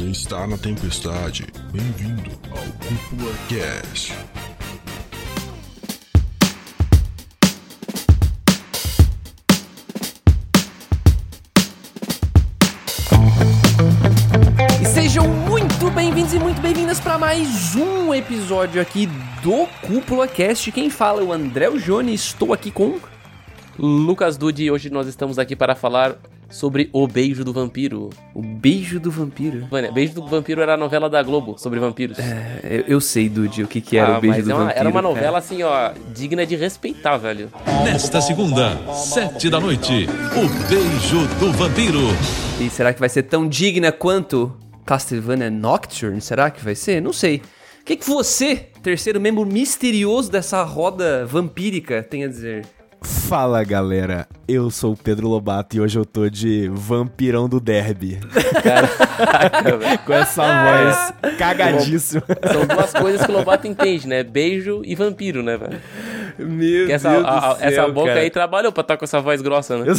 Você está na tempestade. Bem-vindo ao Cúpula Cast. E sejam muito bem-vindos e muito bem-vindas para mais um episódio aqui do Cúpula Cast. Quem fala é o André Jone, estou aqui com Lucas Dude hoje nós estamos aqui para falar sobre O Beijo do Vampiro. o Beijo do Vampiro. Mano, Beijo do Vampiro era a novela da Globo sobre vampiros. É, eu, eu sei, Dude, o que, que era Ah, o Beijo mas do é uma- Vampiro. Era uma novela assim, ó, digna de respeitar, velho. Nesta segunda, sete da noite, o beijo do vampiro. E será que vai ser tão digna quanto Castlevania Nocturne? Será que vai ser? Não sei. O que, que você, terceiro membro misterioso dessa roda vampírica, tem a dizer? Fala galera, eu sou o Pedro Lobato e hoje eu tô de vampirão do derby. Com essa voz cagadíssima. São duas coisas que o Lobato entende, né? Beijo e vampiro, né, velho? Meu Que essa, a- a- essa boca aí trabalhou pra estar com essa voz grossa, né?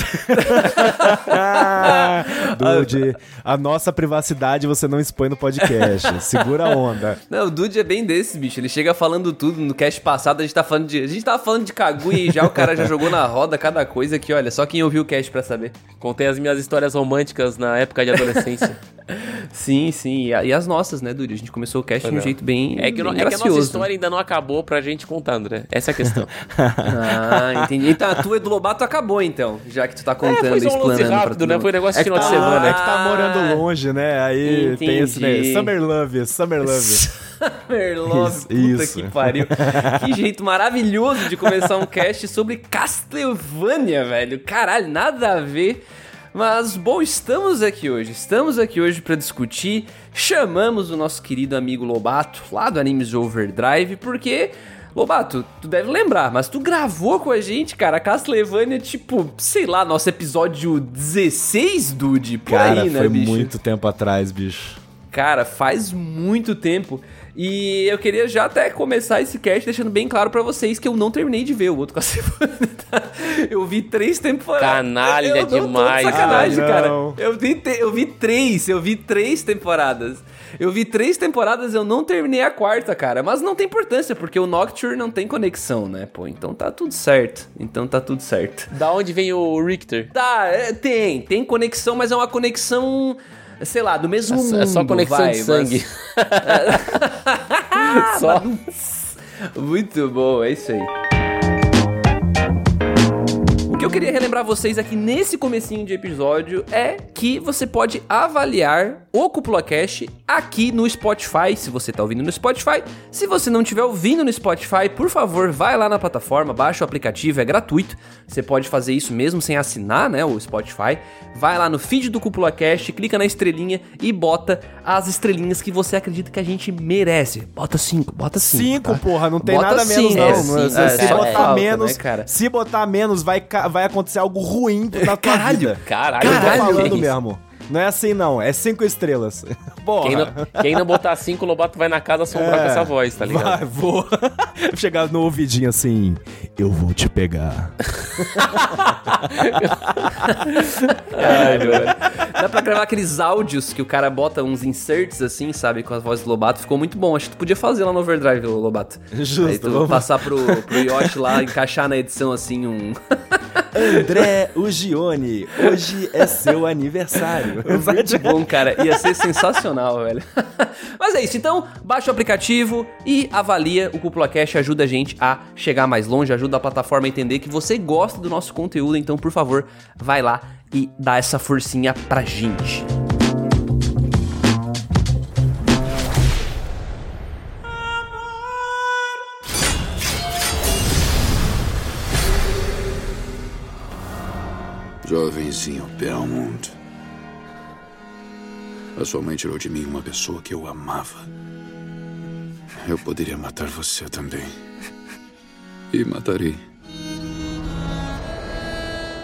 Dude, a nossa privacidade você não expõe no podcast. Segura a onda. Não, o Dude é bem desse, bicho. Ele chega falando tudo. No cast passado a gente tá falando de. A gente tava falando de Kaguya e já o cara já jogou na roda cada coisa que, olha, só quem ouviu o cast pra saber. Contei as minhas histórias românticas na época de adolescência. Sim, sim. E, as nossas, né, Dude? A gente começou o cast de um jeito bem. É que, bem é que a nossa história ainda não acabou pra gente contando, né? Essa é a questão. Ah, entendi. Então a tua do Lobato acabou, então. Já que tu tá contando É, foi um lance rápido, né? Foi negócio de É que final de tá- semana. É que tá Ah, morando longe, né? Aí tem esse, né? Entendi. Summer Love, Summer Love. Summer Love, Isso, puta isso. que pariu. que jeito maravilhoso de começar um cast sobre Castlevania, velho. Caralho, nada a ver. Mas, bom, estamos aqui hoje. Estamos aqui hoje pra discutir. Chamamos o nosso querido amigo Lobato, lá do Animes Overdrive, porque... Lobato, tu deve lembrar, mas tu gravou com a gente, cara, Castlevania, tipo, sei lá, nosso episódio 16, dude, por Cara, aí, né, foi bicho? muito tempo atrás, bicho. Cara, faz muito tempo. E eu queria já até começar esse cast deixando bem claro pra vocês que eu não terminei de ver o outro Castlevania. tá? Eu vi três temporadas. Canalha eu tô de demais, sacanagem, ah, cara. Eu vi, te- eu vi três, eu vi três temporadas. Eu vi três temporadas, eu não terminei a quarta, cara. Mas não tem importância, porque o Nocturne não tem conexão, né, pô? Então tá tudo certo. Então tá tudo certo. Da onde vem o Richter? Tá, é, tem, tem conexão, mas é uma conexão, sei lá, do mesmo É só- mundo. é só conexão vai, de mas- sangue. Só. Muito bom, é isso aí. O que eu queria relembrar vocês aqui nesse comecinho de episódio é que você pode avaliar o Cúpula Cash aqui no Spotify, se você tá ouvindo no Spotify. Se você não estiver ouvindo no Spotify, por favor, vai lá na plataforma, baixa o aplicativo, é gratuito. Você pode fazer isso mesmo sem assinar, né, o Spotify. Vai lá no feed do Cúpula Cash, clica na estrelinha e bota as estrelinhas que você acredita que a gente merece. Bota cinco, bota cinco. Cinco, tá? porra, não tem Bota nada menos, cinco, não. é, cinco, se é, se botar falta, menos, né, cara? se botar menos, vai, vai acontecer algo ruim na tua Caralho, vida. Caralho, Eu tô Caralho, falando isso? mesmo. Não é assim, não. É cinco estrelas. Porra. Quem não, quem não botar cinco, o Lobato vai na casa assombrar com essa voz, tá ligado? É. Vai, vou. Chegar no ouvidinho assim. Eu vou te pegar. Caralho, velho. Dá pra gravar aqueles áudios que o cara bota uns inserts assim, sabe, com a voz do Lobato. Ficou muito bom. Acho que tu podia fazer lá no Overdrive, Lobato. Justo, Aí tu vamos. passar pro, pro Yoshi lá, encaixar na edição assim um. André Ugione, hoje é seu aniversário. Muito bom, cara. Ia ser sensacional, velho. Mas é isso. Então, baixa o aplicativo e avalia o Cúpula Cash. Ajuda a gente a chegar mais longe, ajuda a plataforma a entender que você gosta do nosso conteúdo. Então, por favor, vai lá e dá essa forcinha pra gente. Jovenzinho Belmont. A sua mãe tirou de mim uma pessoa que eu amava. Eu poderia matar você também. E matarei.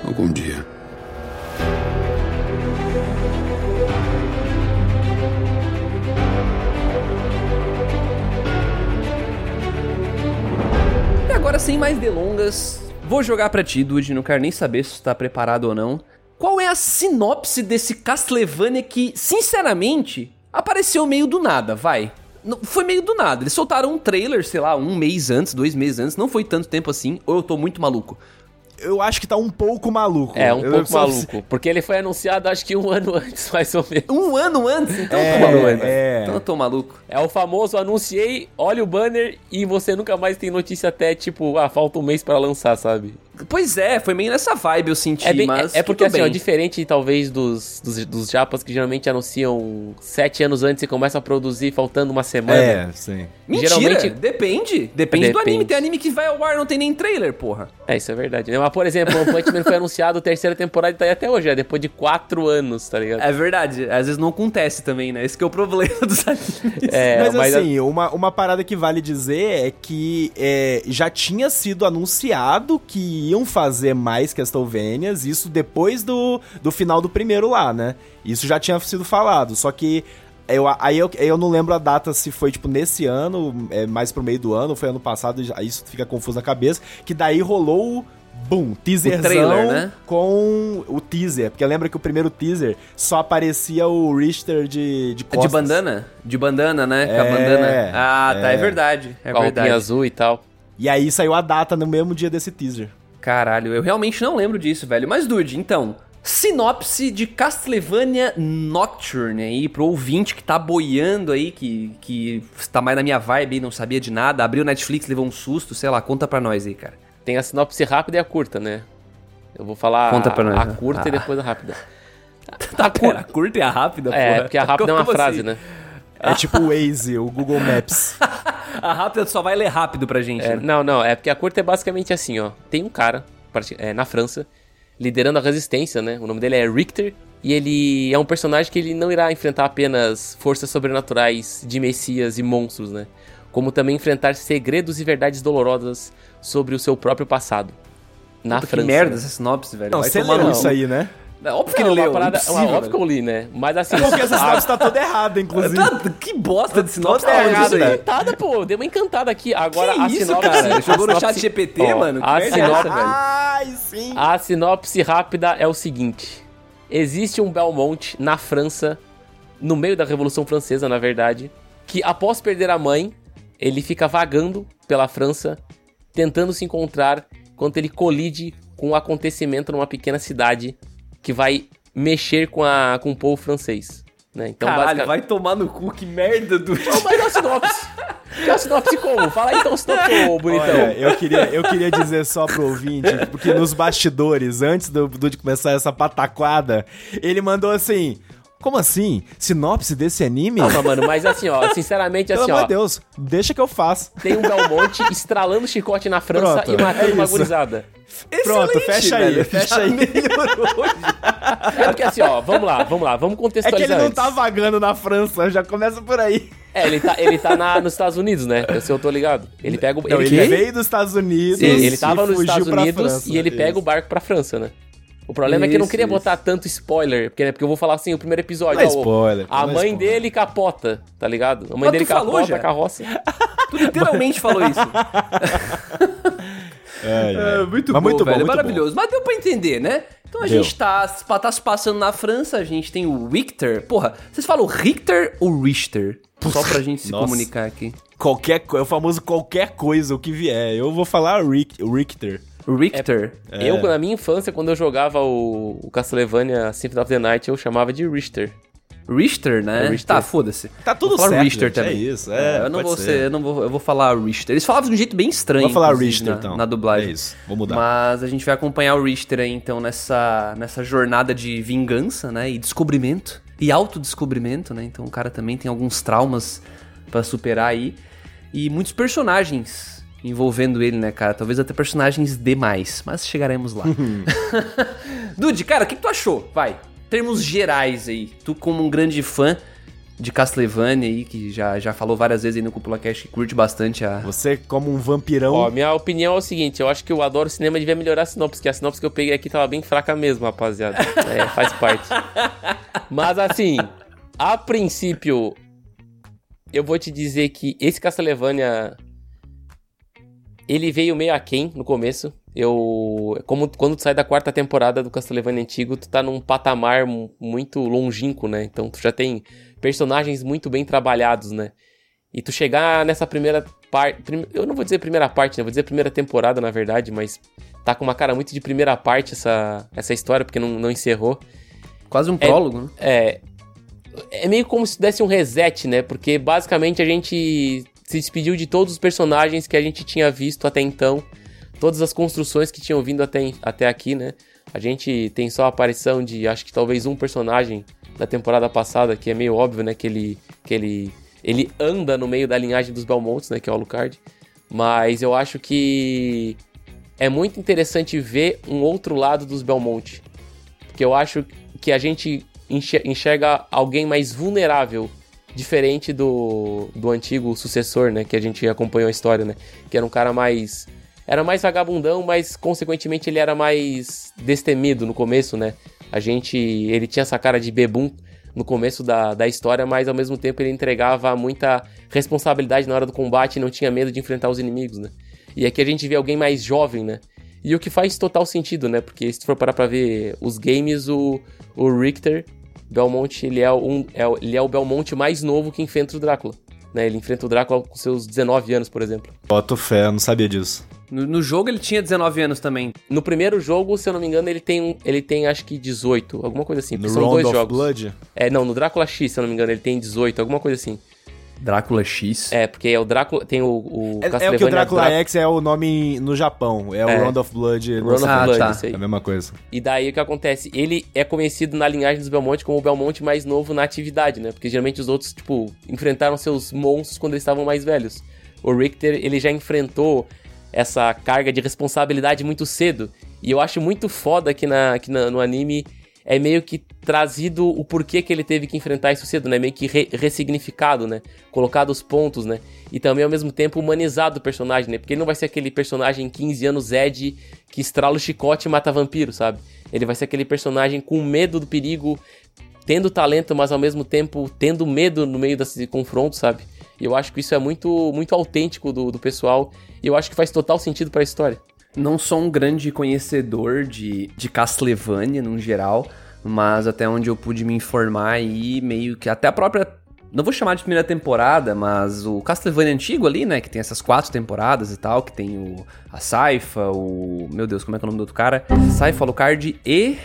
Algum dia. E agora, sem mais delongas, vou jogar pra ti, Dude. Não quero nem saber se tu tá preparado ou não. Qual é a sinopse desse Castlevania que, sinceramente, apareceu meio do nada, vai. Não- Foi meio do nada. Eles soltaram um trailer, sei lá, um mês antes, dois meses antes. Não foi tanto tempo assim. Ou eu tô muito maluco. Eu acho que tá um pouco maluco. É, um Eu pouco maluco. Porque ele foi anunciado acho que um ano antes, mais ou menos. Um ano antes? Então É, eu tô maluco. é. Então eu tô maluco. É o famoso anunciei, olha o banner e você nunca mais tem notícia até tipo, ah, falta um mês pra lançar, sabe? Pois é, foi meio nessa vibe eu senti, É, bem- mas. é, é porque assim, ó, bem. diferente talvez dos, dos, dos japas que geralmente anunciam sete anos antes e começam a produzir faltando uma semana. É, sim. Mentira, geralmente- depende. Depende, do Depende. anime. Tem anime que vai ao ar, não tem nem trailer, porra. É, isso é verdade. né? Mas, por exemplo, o Punch Man foi anunciado a terceira temporada e tá aí até hoje, é depois de quatro anos, tá ligado? É verdade. Às vezes não acontece também, né? Esse que é o problema dos animes. É, mas, assim, uma, uma parada que vale dizer é que é, já tinha sido anunciado que iam fazer mais Castlevanias, isso depois do, do final do primeiro lá, né? Isso já tinha sido falado, só que eu, aí eu, eu não lembro a data se foi, tipo, nesse ano, é, mais pro meio do ano, foi ano passado, aí isso fica confuso na cabeça, que daí rolou o... Boom, teaserzão trailer, né? com o teaser. Porque lembra que o primeiro teaser só aparecia o Richter de, de É costas. de bandana? De bandana, né? Com a É, bandana. Ah, tá. É, é. verdade. É Com verdade. azul e tal. E aí saiu a data no mesmo dia desse teaser. Caralho, eu realmente não lembro disso, velho. Mas, Dude, então. Sinopse de Castlevania Nocturne aí, pro ouvinte que tá boiando aí, que, que tá mais na minha vibe e não sabia de nada, abriu o Netflix, levou um susto, sei lá, conta pra nós aí, cara. Tem a sinopse rápida e a curta, né? Eu vou falar Conta pra a, nós, a né? curta e Ah. depois a rápida. Tá, pera, a curta e a rápida, É, porra. porque a rápida é uma Como frase, assim? né? É tipo o Waze, o Google Maps. A rápida só vai ler rápido pra gente, É, né? não, não, é porque a curta é basicamente assim, ó. Tem um cara é, na França liderando a resistência, né? O nome dele é Richter. E ele é um personagem que ele não irá enfrentar apenas forças sobrenaturais de messias e monstros, né? Como também enfrentar segredos e verdades dolorosas sobre o seu próprio passado. Na Puta, que França. merda né? essa sinopse, velho. Não, Vai você tomar isso aí, né? É óbvio que Não, ele uma leu, parada, uma, óbvio que velho. eu li, né? Mas assim. Porque essa a- sinopse tá toda errada, inclusive. Tá- que bosta de sinopse tá errada, aí? encantada, pô. Deu uma encantada aqui. Agora Que a isso, sinopse. cara? a Jogou no sinopse- chat GPT, Ó, mano? Que A é sinopse, velho? Ai, sim. A sinopse rápida é o seguinte: existe um Belmont na França, no meio da Revolução Francesa, na verdade, que após perder a mãe, ele fica vagando pela França, tentando se encontrar quando ele colide com um acontecimento numa pequena cidade que vai mexer com, a, com o povo francês. Né? Então, Caralho, basica- vai tomar no cu, que merda do... Não, mas é a sinopse. É a sinopse como? Fala aí então sinopse, ô bonitão. Olha, eu queria, eu queria dizer só pro ouvinte, porque nos bastidores, antes do, do- de começar essa pataquada, ele mandou assim: Como assim? Sinopse desse anime? Calma, mano, mas assim, ó, sinceramente, Pelo assim, amor ó, de Deus, deixa que eu faço. tem um Belmonte estralando chicote na França Pronto, e matando é uma gurizada. Pronto, Excelente, fecha aí, velho. fecha aí. melhorou. É porque assim, ó, vamos lá, vamos lá, vamos É que contextualizar ele não tá vagando na França, já começa por aí. É, ele tá, ele tá na- nos Estados Unidos, né? Se eu tô ligado. Ele pega o. Não, ele, ele, veio dos Estados Unidos. Sim, ele e tava nos fugiu Estados Unidos França. e ele pega Isso. o barco pra França, né? O problema é que eu não Isso, queria isso. botar tanto spoiler, porque, né, porque eu vou falar assim, o primeiro episódio, Não é ó, spoiler, a não é mãe spoiler. dele capota, tá ligado? A mãe Mas dele capota já? a carroça. Tu literalmente falou isso. É, é. É, muito Mas bom, muito bom, velho. muito maravilhoso. Mas deu pra entender, né? Então a Deu. gente tá, tá se passando na França, a gente tem o Richter. Porra, vocês falam Richter ou Richter? Só pra gente se Nossa. comunicar aqui. Qualquer, é o famoso qualquer coisa, o que vier. Eu vou falar Rick, Richter. Richter. É. Eu, na minha infância, quando eu jogava o, o Castlevania Symphony of the Night, eu chamava de Richter. Richter, né? É Richter. Tá, foda-se. Tá tudo Vou falar certo, Richter gente, também. é isso, é, eu não pode vou ser. ser, eu não vou, eu vou falar Richter. Eles falavam de um jeito bem estranho. Vou falar Richter, na, então. Na dublagem. É isso, vou mudar. Mas a gente vai acompanhar o Richter aí, então, nessa, nessa jornada de vingança, né? E descobrimento. E autodescobrimento, né? Então o cara também tem alguns traumas pra superar aí. E muitos personagens envolvendo ele, né, cara? Talvez até personagens demais. Mas chegaremos lá. Dude, cara, o que, que tu achou? Vai. Termos gerais aí. Tu, como um grande fã de Castlevania aí, que já, já falou várias vezes aí no Cúpula Cash, que curte bastante a. Você, como um vampirão. Ó, minha opinião é o seguinte, eu acho que o Adoro Cinema devia melhorar a sinopse, porque a sinopse que eu peguei aqui tava bem fraca mesmo, rapaziada. É, faz parte. Mas assim, a princípio, eu vou te dizer que esse Castlevania, ele veio meio aquém no começo. eu. Como quando tu sai da quarta temporada do Castlevania antigo, tu tá num patamar mu- muito longínquo, né? Então tu já tem personagens muito bem trabalhados, né? E tu chegar nessa primeira parte. Eu não vou dizer primeira parte, né? Vou dizer primeira temporada, na verdade, mas tá com uma cara muito de primeira parte essa, essa história, porque não, não encerrou. Quase um prólogo, né? É. É meio como se desse um reset, né? Porque basicamente a gente se despediu de todos os personagens que a gente tinha visto até então. Todas as construções que tinham vindo até, até aqui, né? A gente tem só a aparição de acho que talvez um personagem da temporada passada, que é meio óbvio, né? Que ele. Que ele, ele anda no meio da linhagem dos Belmonts, né? Que é o Alucard. Mas eu acho que é muito interessante ver um outro lado dos Belmont. Porque eu acho que a gente enxer- enxerga alguém mais vulnerável, diferente do, do antigo sucessor, né? Que a gente acompanhou a história, né? Que era um cara mais. Era mais vagabundão, mas consequentemente ele era mais destemido no começo, né? A gente. Ele tinha essa cara de bebum no começo da, da história, mas ao mesmo tempo ele entregava muita responsabilidade na hora do combate e não tinha medo de enfrentar os inimigos, né? E aqui a gente vê alguém mais jovem, né? E o que faz total sentido, né? Porque se tu for parar pra ver os games, o, o Richter Belmont, ele é, um, é, o- ele é o Belmont mais novo que enfrenta o Drácula. Né? Ele enfrenta o Drácula com seus 19 anos, por exemplo. Boto fé, eu não sabia disso. No, no jogo ele tinha 19 anos também. No primeiro jogo, se eu não me engano, ele tem, ele tem acho que 18, alguma coisa assim. No são Round dois of jogos. Blood? É, não, no Drácula X, se eu não me engano, ele tem 18, alguma coisa assim. Drácula X. É, porque é o Drácula, tem o, o É, é o que o Drácula Drá- X é o nome no Japão. É, É. o Round of Blood. Round of Ah, Blood, tá. isso aí. É a mesma coisa. E daí o que acontece? Ele é conhecido na linhagem dos Belmonte como o Belmonte mais novo na atividade, né? Porque geralmente os outros, tipo, enfrentaram seus monstros quando eles estavam mais velhos. O Richter, ele já enfrentou essa carga de responsabilidade muito cedo. E eu acho muito foda que, na, que na- no anime é meio que trazido o porquê que ele teve que enfrentar isso cedo, né? Meio que re- ressignificado, né? Colocado os pontos, né? E também ao mesmo tempo humanizado o personagem, né? Porque ele não vai ser aquele personagem 15 anos Ed que estrala o chicote e mata vampiro, sabe? Ele vai ser aquele personagem com medo do perigo, tendo talento, mas ao mesmo tempo tendo medo no meio desse confronto, sabe? E eu acho que isso é muito, muito autêntico do, do pessoal e eu acho que faz total sentido pra história. Não sou um grande conhecedor de, de Castlevania no geral, mas até onde eu pude me informar aí, meio que até a própria. Não vou chamar de primeira temporada, mas o Castlevania antigo ali, né? Que tem essas quatro temporadas e tal, que tem o. A Saifa, o. Meu Deus, como é que é o nome do outro cara? Saifa, Alucard e.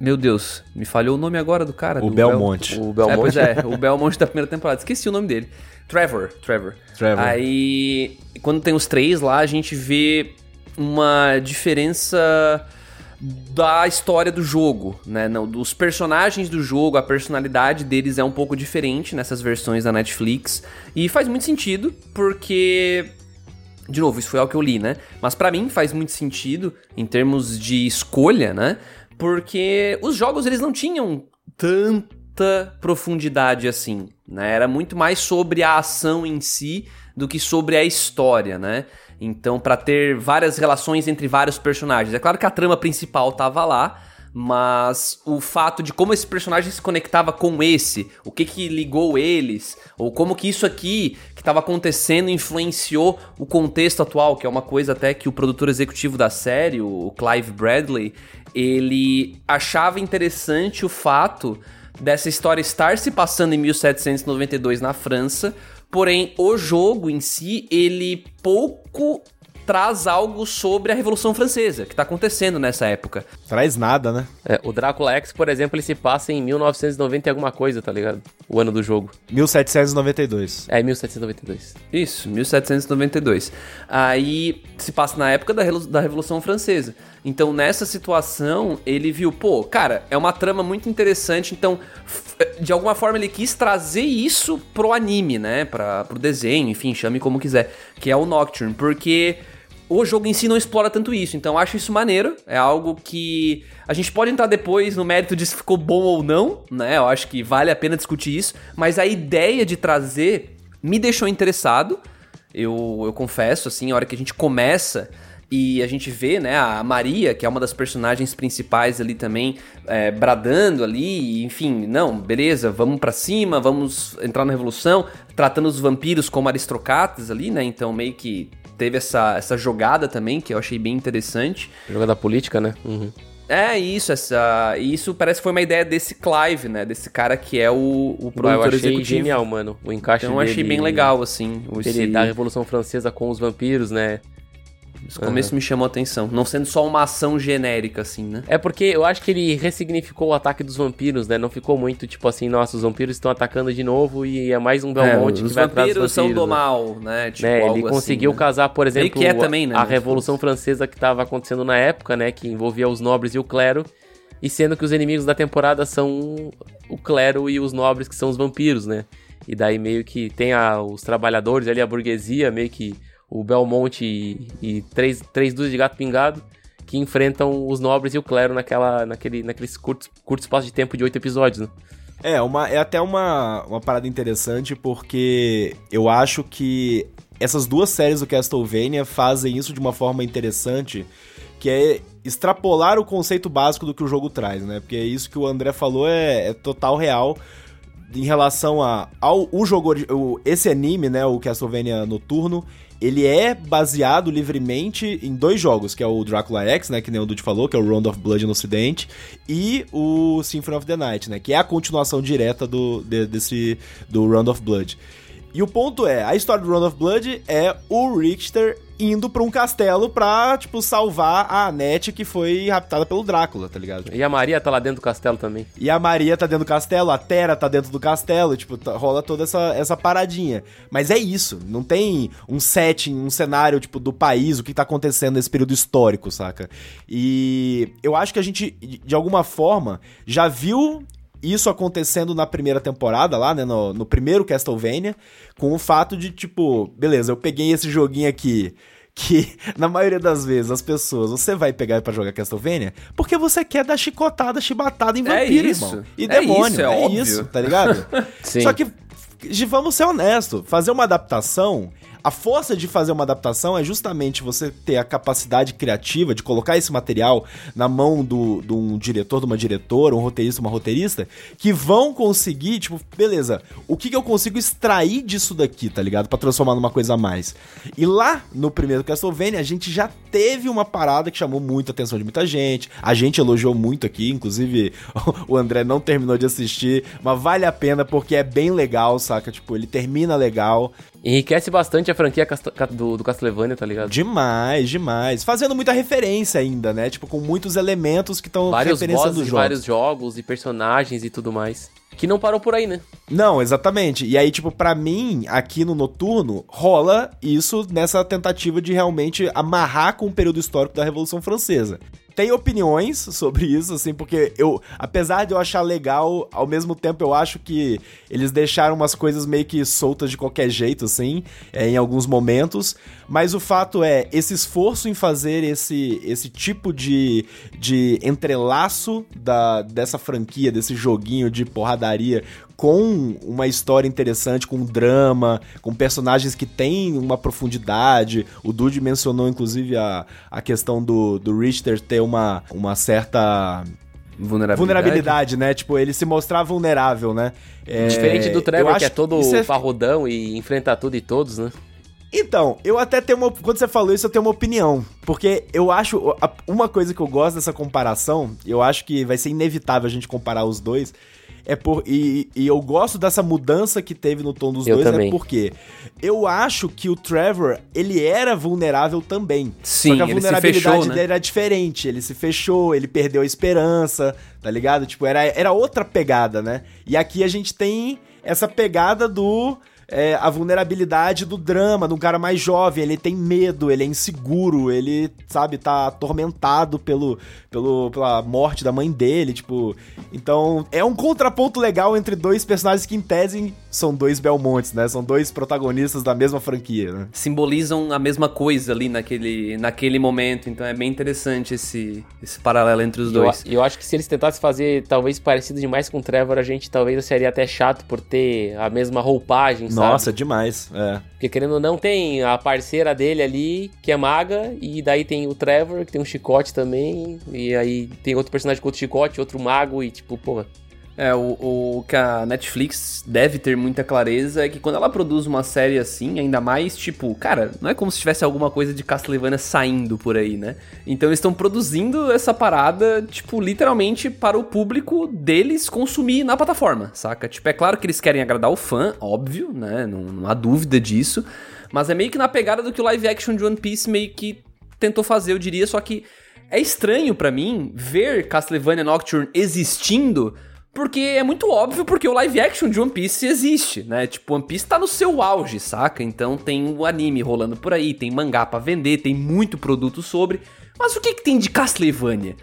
Meu Deus, me falhou o nome agora do cara. O do Belmonte. O É, Belmonte. pois é, o Belmonte da primeira temporada. Esqueci o nome dele. Trevor, Trevor. Trevor. Aí, quando tem os três lá, a gente vê uma diferença da história do jogo, né? Não, dos personagens do jogo, a personalidade deles é um pouco diferente nessas versões da Netflix. E faz muito sentido, porque de novo, isso foi algo que eu li, né? Mas pra mim faz muito sentido em termos de escolha, né? Porque os jogos eles não tinham tanta profundidade assim, né? Era muito mais sobre a ação em si do que sobre a história, né? Então, pra ter várias relações entre vários personagens. É claro que a trama principal tava lá, mas o fato de como esse personagem se conectava com esse, o que que ligou eles, ou como que isso aqui que estava acontecendo influenciou o contexto atual, que é uma coisa até que o produtor executivo da série, o Clive Bradley, ele achava interessante o fato dessa história estar se passando em 1792 na França, porém o jogo em si, ele pouco traz algo sobre a Revolução Francesa, que tá acontecendo nessa época. Traz nada, né? É, o Drácula X, por exemplo, ele se passa em 1990 e alguma coisa, tá ligado? O ano do jogo. 1792. É, 1792. Isso, 1792. Aí se passa na época da, da Revolução Francesa. Então, nessa situação, ele viu, pô, cara, é uma trama muito interessante. Então, de alguma forma, ele quis trazer isso pro anime, né? Pra, pro desenho, enfim, chame como quiser. Que é o Nocturne. Porque o jogo em si não explora tanto isso. Então, acho isso maneiro. É algo que a gente pode entrar depois no mérito de se ficou bom ou não, né? Eu acho que vale a pena discutir isso. Mas a ideia de trazer me deixou interessado. Eu, eu confesso, assim, a hora que a gente começa e a gente vê, né, a Maria, que é uma das personagens principais ali também, é, bradando ali, enfim, não, beleza, vamos pra cima, vamos entrar na revolução, tratando os vampiros como aristocratas ali, né, então meio que teve essa, essa jogada também, que eu achei bem interessante. Jogada política, né? Uhum. É, isso, essa. Isso parece que foi uma ideia desse Clive, né? Desse cara que é o, o eu produtor achei executivo. genial, mano. O encaixe Então eu achei bem legal, assim. Esse, da Revolução Francesa com os vampiros, né? Esse começo me chamou a atenção. Não sendo só uma ação genérica, assim, né? É porque eu acho que ele ressignificou o ataque dos vampiros, né? Não ficou muito tipo assim, nossa, os vampiros estão atacando de novo e é mais um Belmonte É, que vai atrás vampiros dos são vampiros. do né? mal, né? Tipo, né, algo ele assim, conseguiu né? casar, por exemplo, que é também, né, a mas- Revolução Francesa que estava acontecendo na época, né, que envolvia os nobres e o clero, e sendo que os inimigos da temporada são o clero e os nobres que são os vampiros, né? E daí meio que tem a- os trabalhadores ali, a burguesia, meio que o Belmonte e, e três, três dúzias de gato pingado que enfrentam os nobres e o clero naquela, naquele, naqueles curtos, curto espaço de tempo de oito episódios, né? É, uma, é até uma, uma parada interessante porque eu acho que essas duas séries do Castlevania fazem isso de uma forma interessante, que é extrapolar o conceito básico do que o jogo traz, né? Porque isso que o André falou é, é total real em relação a, ao o jogo, o, esse anime, né, o Castlevania Noturno, ele é baseado livremente em dois jogos, que é o Drácula X, né, que nem o Dude falou, que é o Round of Blood no ocidente, e o Symphony of the Night, né, que é a continuação direta do, de- desse, do Round of Blood. E o ponto é, a história do Round of Blood é o Richter indo pra um castelo pra, tipo, salvar a Annette que foi raptada pelo Drácula, tá ligado? E a Maria tá lá dentro do castelo também. E a Maria tá dentro do castelo, a Terra tá dentro do castelo, tipo, tá- rola toda essa, essa paradinha. Mas é isso, não tem um setting, um cenário, tipo, do país, o que tá acontecendo nesse período histórico, saca? E eu acho que a gente, de alguma forma, já viu isso acontecendo na primeira temporada, lá, né, no, no primeiro Castlevania, com o fato de, tipo, beleza, eu peguei esse joguinho aqui, que na maioria das vezes as pessoas, você vai pegar pra jogar Castlevania porque você quer dar chicotada, chibatada em É vampiro, isso. irmão. E É demônio, isso, é é, isso, tá ligado? Sim. Só que, vamos ser honestos, fazer uma adaptação, a força de fazer uma adaptação é justamente você ter a capacidade criativa de colocar esse material na mão do, de um diretor, de uma diretora, um roteirista, uma roteirista, que vão conseguir, tipo, beleza, o que, que eu consigo extrair disso daqui, tá ligado? Pra transformar numa coisa a mais. E lá, no primeiro Castlevania, a gente já teve uma parada que chamou muito a atenção de muita gente, a gente elogiou muito aqui, inclusive o André não terminou de assistir, mas vale a pena porque é bem legal, saca? Tipo, ele termina legal, Enriquece bastante a franquia do, do Castlevania, tá ligado? Demais, demais. Fazendo muita referência ainda, né? Tipo, com muitos elementos que estão referenciando bosses os de jogos. vários jogos e personagens e tudo mais. Que não parou por aí, né? Não, exatamente. E aí, tipo, pra mim, aqui no Noturno, rola isso nessa tentativa de realmente amarrar com o período histórico da Revolução Francesa. Tem opiniões sobre isso, assim, porque eu, apesar de eu achar legal, ao mesmo tempo eu acho que eles deixaram umas coisas meio que soltas de qualquer jeito, assim, é, em alguns momentos. Mas o fato é, esse esforço em fazer esse, esse tipo de, de entrelaço da, dessa franquia, desse joguinho de porradaria com uma história interessante, com drama, com personagens que têm uma profundidade. O Dude mencionou, inclusive, a, a questão do, do Richter ter uma, uma certa Vulnerabilidade. vulnerabilidade, né? Tipo, ele se mostrar vulnerável, né? É, Diferente do Trevor, que é todo é- e enfrenta tudo e todos, né? Então, eu até tenho uma. Quando você falou isso, eu tenho uma opinião. Porque eu acho. Uma coisa que eu gosto dessa comparação, eu acho que vai ser inevitável a gente comparar os dois. É por. E, e eu gosto dessa mudança que teve no tom dos Eu dois, também. é porque eu acho que o Trevor, ele era vulnerável também. Sim, Só que a vulnerabilidade fechou, né? dele era diferente. Ele se fechou, ele perdeu a esperança, tá ligado? Tipo, era, era outra pegada, né? E aqui a gente tem essa pegada do. É, a vulnerabilidade do drama, de um cara mais jovem, ele tem medo, ele é inseguro, ele, sabe, tá atormentado pelo, pelo, pela morte da mãe dele, tipo. Então, é um contraponto legal entre dois personagens que, em tese, são dois Belmontes, né? São dois protagonistas da mesma franquia, né? Simbolizam a mesma coisa ali naquele, naquele momento. Então é bem interessante esse, esse paralelo entre os eu, dois. e eu acho que se eles tentassem fazer talvez parecido demais com o Trevor, a gente talvez seria até chato por ter a mesma roupagem, sabe? Nossa, demais. É. Porque querendo ou não, tem a parceira dele ali, que é maga, e daí tem o Trevor, que tem um chicote também, e aí tem outro personagem com outro chicote, outro mago, e tipo, porra, É, o, o que a Netflix deve ter muita clareza é que quando ela produz uma série assim, ainda mais, tipo, cara, não é como se tivesse alguma coisa de Castlevania saindo por aí, né? Então eles estão produzindo essa parada, tipo, literalmente para o público deles consumir na plataforma, saca? Tipo, é claro que eles querem agradar o fã, óbvio, né? Não, não há dúvida disso. Mas é meio que na pegada do que o live action de One Piece meio que tentou fazer, eu diria, só que é estranho para mim ver Castlevania Nocturne existindo porque é muito óbvio, porque o live action de One Piece existe, né? Tipo, One Piece tá no seu auge, saca? Então tem o anime rolando por aí, tem mangá pra vender, tem muito produto sobre. Mas o que, que tem de Castlevania?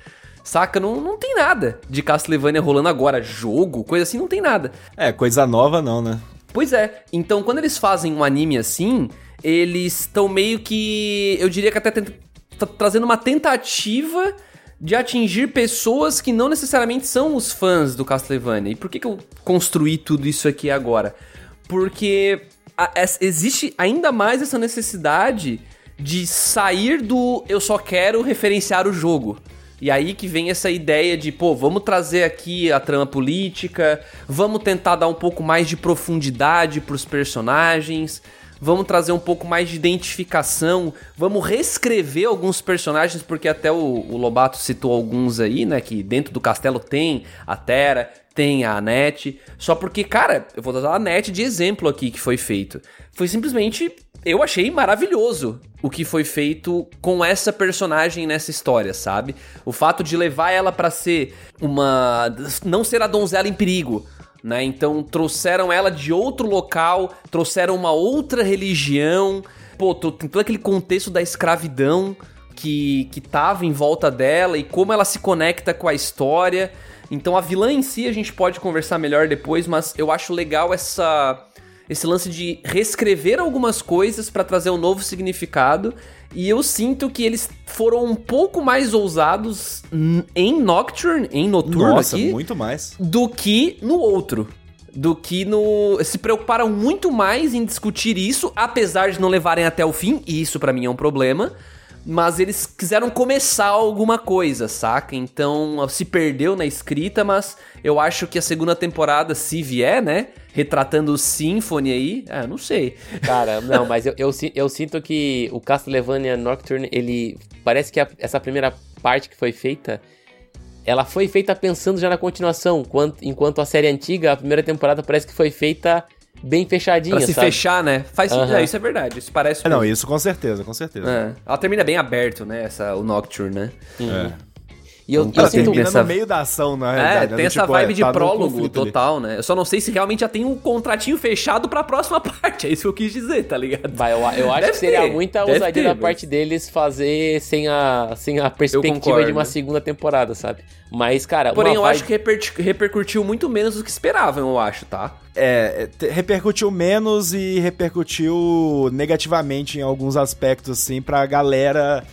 Saca? Não, não tem nada de Castlevania rolando agora. Jogo, coisa assim, não tem nada. É, coisa nova não, né? Pois é. Então, quando eles fazem um anime assim, eles estão meio que. Eu diria que até tá trazendo uma tentativa de atingir pessoas que não necessariamente são os fãs do Castlevania. E por que, que eu construí tudo isso aqui agora? Porque a, es, existe ainda mais essa necessidade de sair do eu só quero referenciar o jogo. E aí que vem essa ideia de, pô, vamos trazer aqui a trama política, vamos tentar dar um pouco mais de profundidade pros personagens, vamos trazer um pouco mais de identificação, vamos reescrever alguns personagens, porque até o, o Lobato citou alguns aí, né? Que dentro do castelo tem a Terra, tem a Anete. Só porque, cara, eu vou dar a Anete de exemplo aqui que foi feito. Foi simplesmente. Eu achei maravilhoso o que foi feito com essa personagem nessa história, sabe? O fato de levar ela para ser uma. não ser a donzela em perigo, né? Então trouxeram ela de outro local, trouxeram uma outra religião, pô, tem todo aquele contexto da escravidão que, que tava em volta dela e como ela se conecta com a história. Então a vilã em si a gente pode conversar melhor depois, mas eu acho legal essa esse lance de reescrever algumas coisas para trazer um novo significado. E eu sinto que eles foram um pouco mais ousados em Nocturne, em Noturno Nossa, aqui, muito mais. do que no outro. Do que no. Se preocuparam muito mais em discutir isso, apesar de não levarem até o fim, e isso para mim é um problema. Mas eles quiseram começar alguma coisa, saca? Então se perdeu na escrita, mas eu acho que a segunda temporada, se vier, né? Retratando o Symphony aí, ah, não sei. Cara, não, mas eu, eu, eu, sinto que o Castlevania Nocturne, ele. Parece que a, essa primeira parte que foi feita. Ela foi feita pensando já na continuação, enquanto a série antiga, a primeira temporada, parece que foi feita bem fechadinha, pra se sabe? fechar, né? Faz Aham. é, isso é verdade. Isso parece. É, não, isso com certeza, com certeza. É. Ela termina bem aberto, né? Essa, o Nocturne, né? É. E eu, Ela eu sinto. termina essa- no meio da ação, na É, realidade. né? tem essa tipo, vibe é, de tá prólogo conflito ali. total, né? Eu só não sei se realmente já tem um contratinho fechado pra próxima parte. É isso que eu quis dizer, tá ligado? Vai, eu, eu acho Deve que seria ter, muita ousadia ter, da mas- parte deles fazer sem a, sem a perspectiva concordo. de uma segunda temporada, sabe? Mas, cara, Porém, eu vibe- acho que reper- repercutiu muito menos do que esperavam, eu acho, tá? É, é, repercutiu menos e repercutiu negativamente em alguns aspectos, assim, pra galera.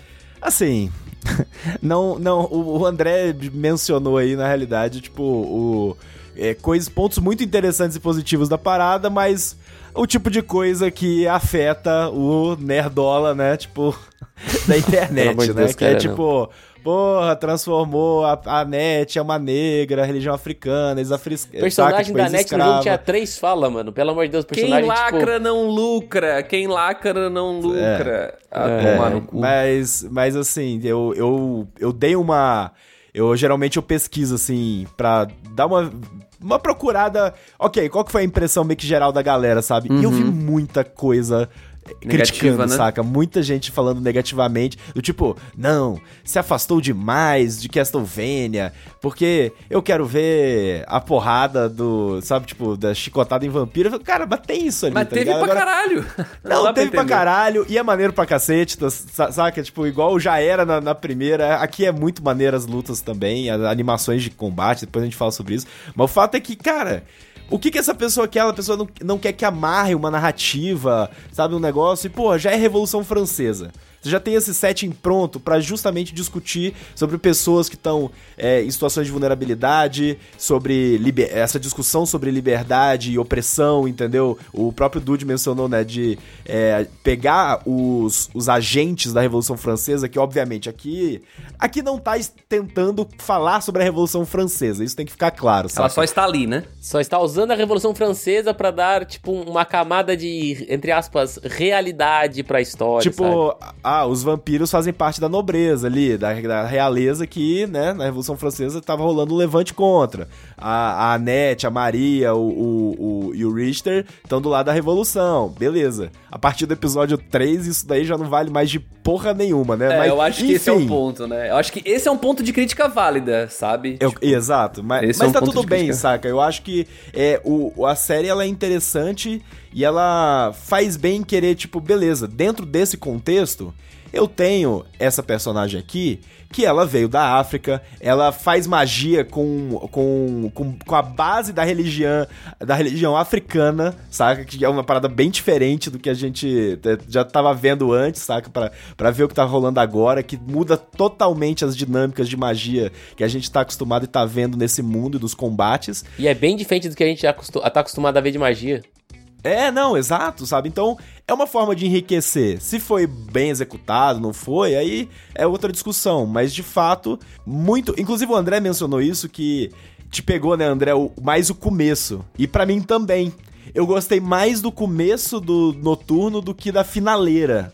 Assim. não, não, o André mencionou aí, na realidade, tipo, o. é, coisas, pontos muito interessantes e positivos da parada, mas o tipo de coisa que afeta o nerdola, né? Tipo, da internet, né? Deus, que é cara, tipo, porra, transformou a, a net, é uma negra, religião africana, ex-afri... O personagem tipo, da NET no jogo tinha três falas, mano. Pelo amor de Deus, o Quem personagem, lacra tipo... não lucra. Quem lacra não lucra. Ah, É, tomar no cu. Mas, mas assim, eu, eu, eu dei uma. Eu geralmente eu pesquiso, assim, pra dar uma. Uma procurada. Ok, qual que foi a impressão meio que geral da galera, sabe? E eu vi muita coisa. Criticando, né? saca? Muita gente falando negativamente, do tipo, não, se afastou demais de Castlevania, porque eu quero ver a porrada do, sabe, tipo, da chicotada em vampiro. Cara, mas tem isso ali, Mas tá teve ligado? pra Agora- caralho. não, dá teve pra entender. caralho, e é maneiro pra cacete, tá, sa- saca? Tipo, igual já era na, na primeira, aqui é muito maneiro as lutas também, as animações de combate, depois a gente fala sobre isso. Mas o fato é que, cara, o que que essa pessoa quer? Ela pessoa não, não quer que amarre uma narrativa, sabe, um negócio, e, pô, já é Revolução Francesa. Você já tem esse setting pronto pra justamente discutir sobre pessoas que estão é, em situações de vulnerabilidade, sobre liber- essa discussão sobre liberdade e opressão, entendeu? O próprio Dude mencionou, né, de é, pegar os, os agentes da Revolução Francesa, que obviamente aqui, aqui não tá tentando falar sobre a Revolução Francesa, isso tem que ficar claro, Ela sabe? só está ali, né? Só está usando a Revolução Francesa pra dar, tipo, uma camada de, entre aspas, realidade pra história, sabe? Tipo, ah, os vampiros fazem parte da nobreza ali, da, da realeza que, né, na Revolução Francesa tava rolando um levante contra. A, a Annette, a Maria o, o, o- e o Richter estão do lado da Revolução, beleza. A partir do episódio 3, isso daí já não vale mais de porra nenhuma, né? É, Mas, eu acho que esse é o enfim, ponto, né? Eu acho que esse é um ponto de crítica válida, sabe? Eu- Tipo, exato, mas, esse mas é um tá tudo bem, crítica. saca? Eu acho que é, o, a série ela é interessante e ela faz bem em querer, tipo, beleza, dentro desse contexto, eu tenho essa personagem aqui que ela veio da África, ela faz magia com, com, com, com a base da religião, da religião africana, saca? Que é uma parada bem diferente do que a gente eh, já tava vendo antes, saca? Pra, pra ver o que tá rolando agora, que muda totalmente as dinâmicas de magia que a gente tá acostumado e tá vendo nesse mundo e dos combates. E é bem diferente do que a gente já tá acostumado a ver de magia. É, não, exato, sabe? Então, é uma forma de enriquecer. Se foi bem executado, não foi, aí é outra discussão. Mas, de fato, muito... Inclusive, o André mencionou isso, que te pegou, né, André, o- mais o começo. E pra mim também. Eu gostei mais do começo do Noturno do que da finaleira.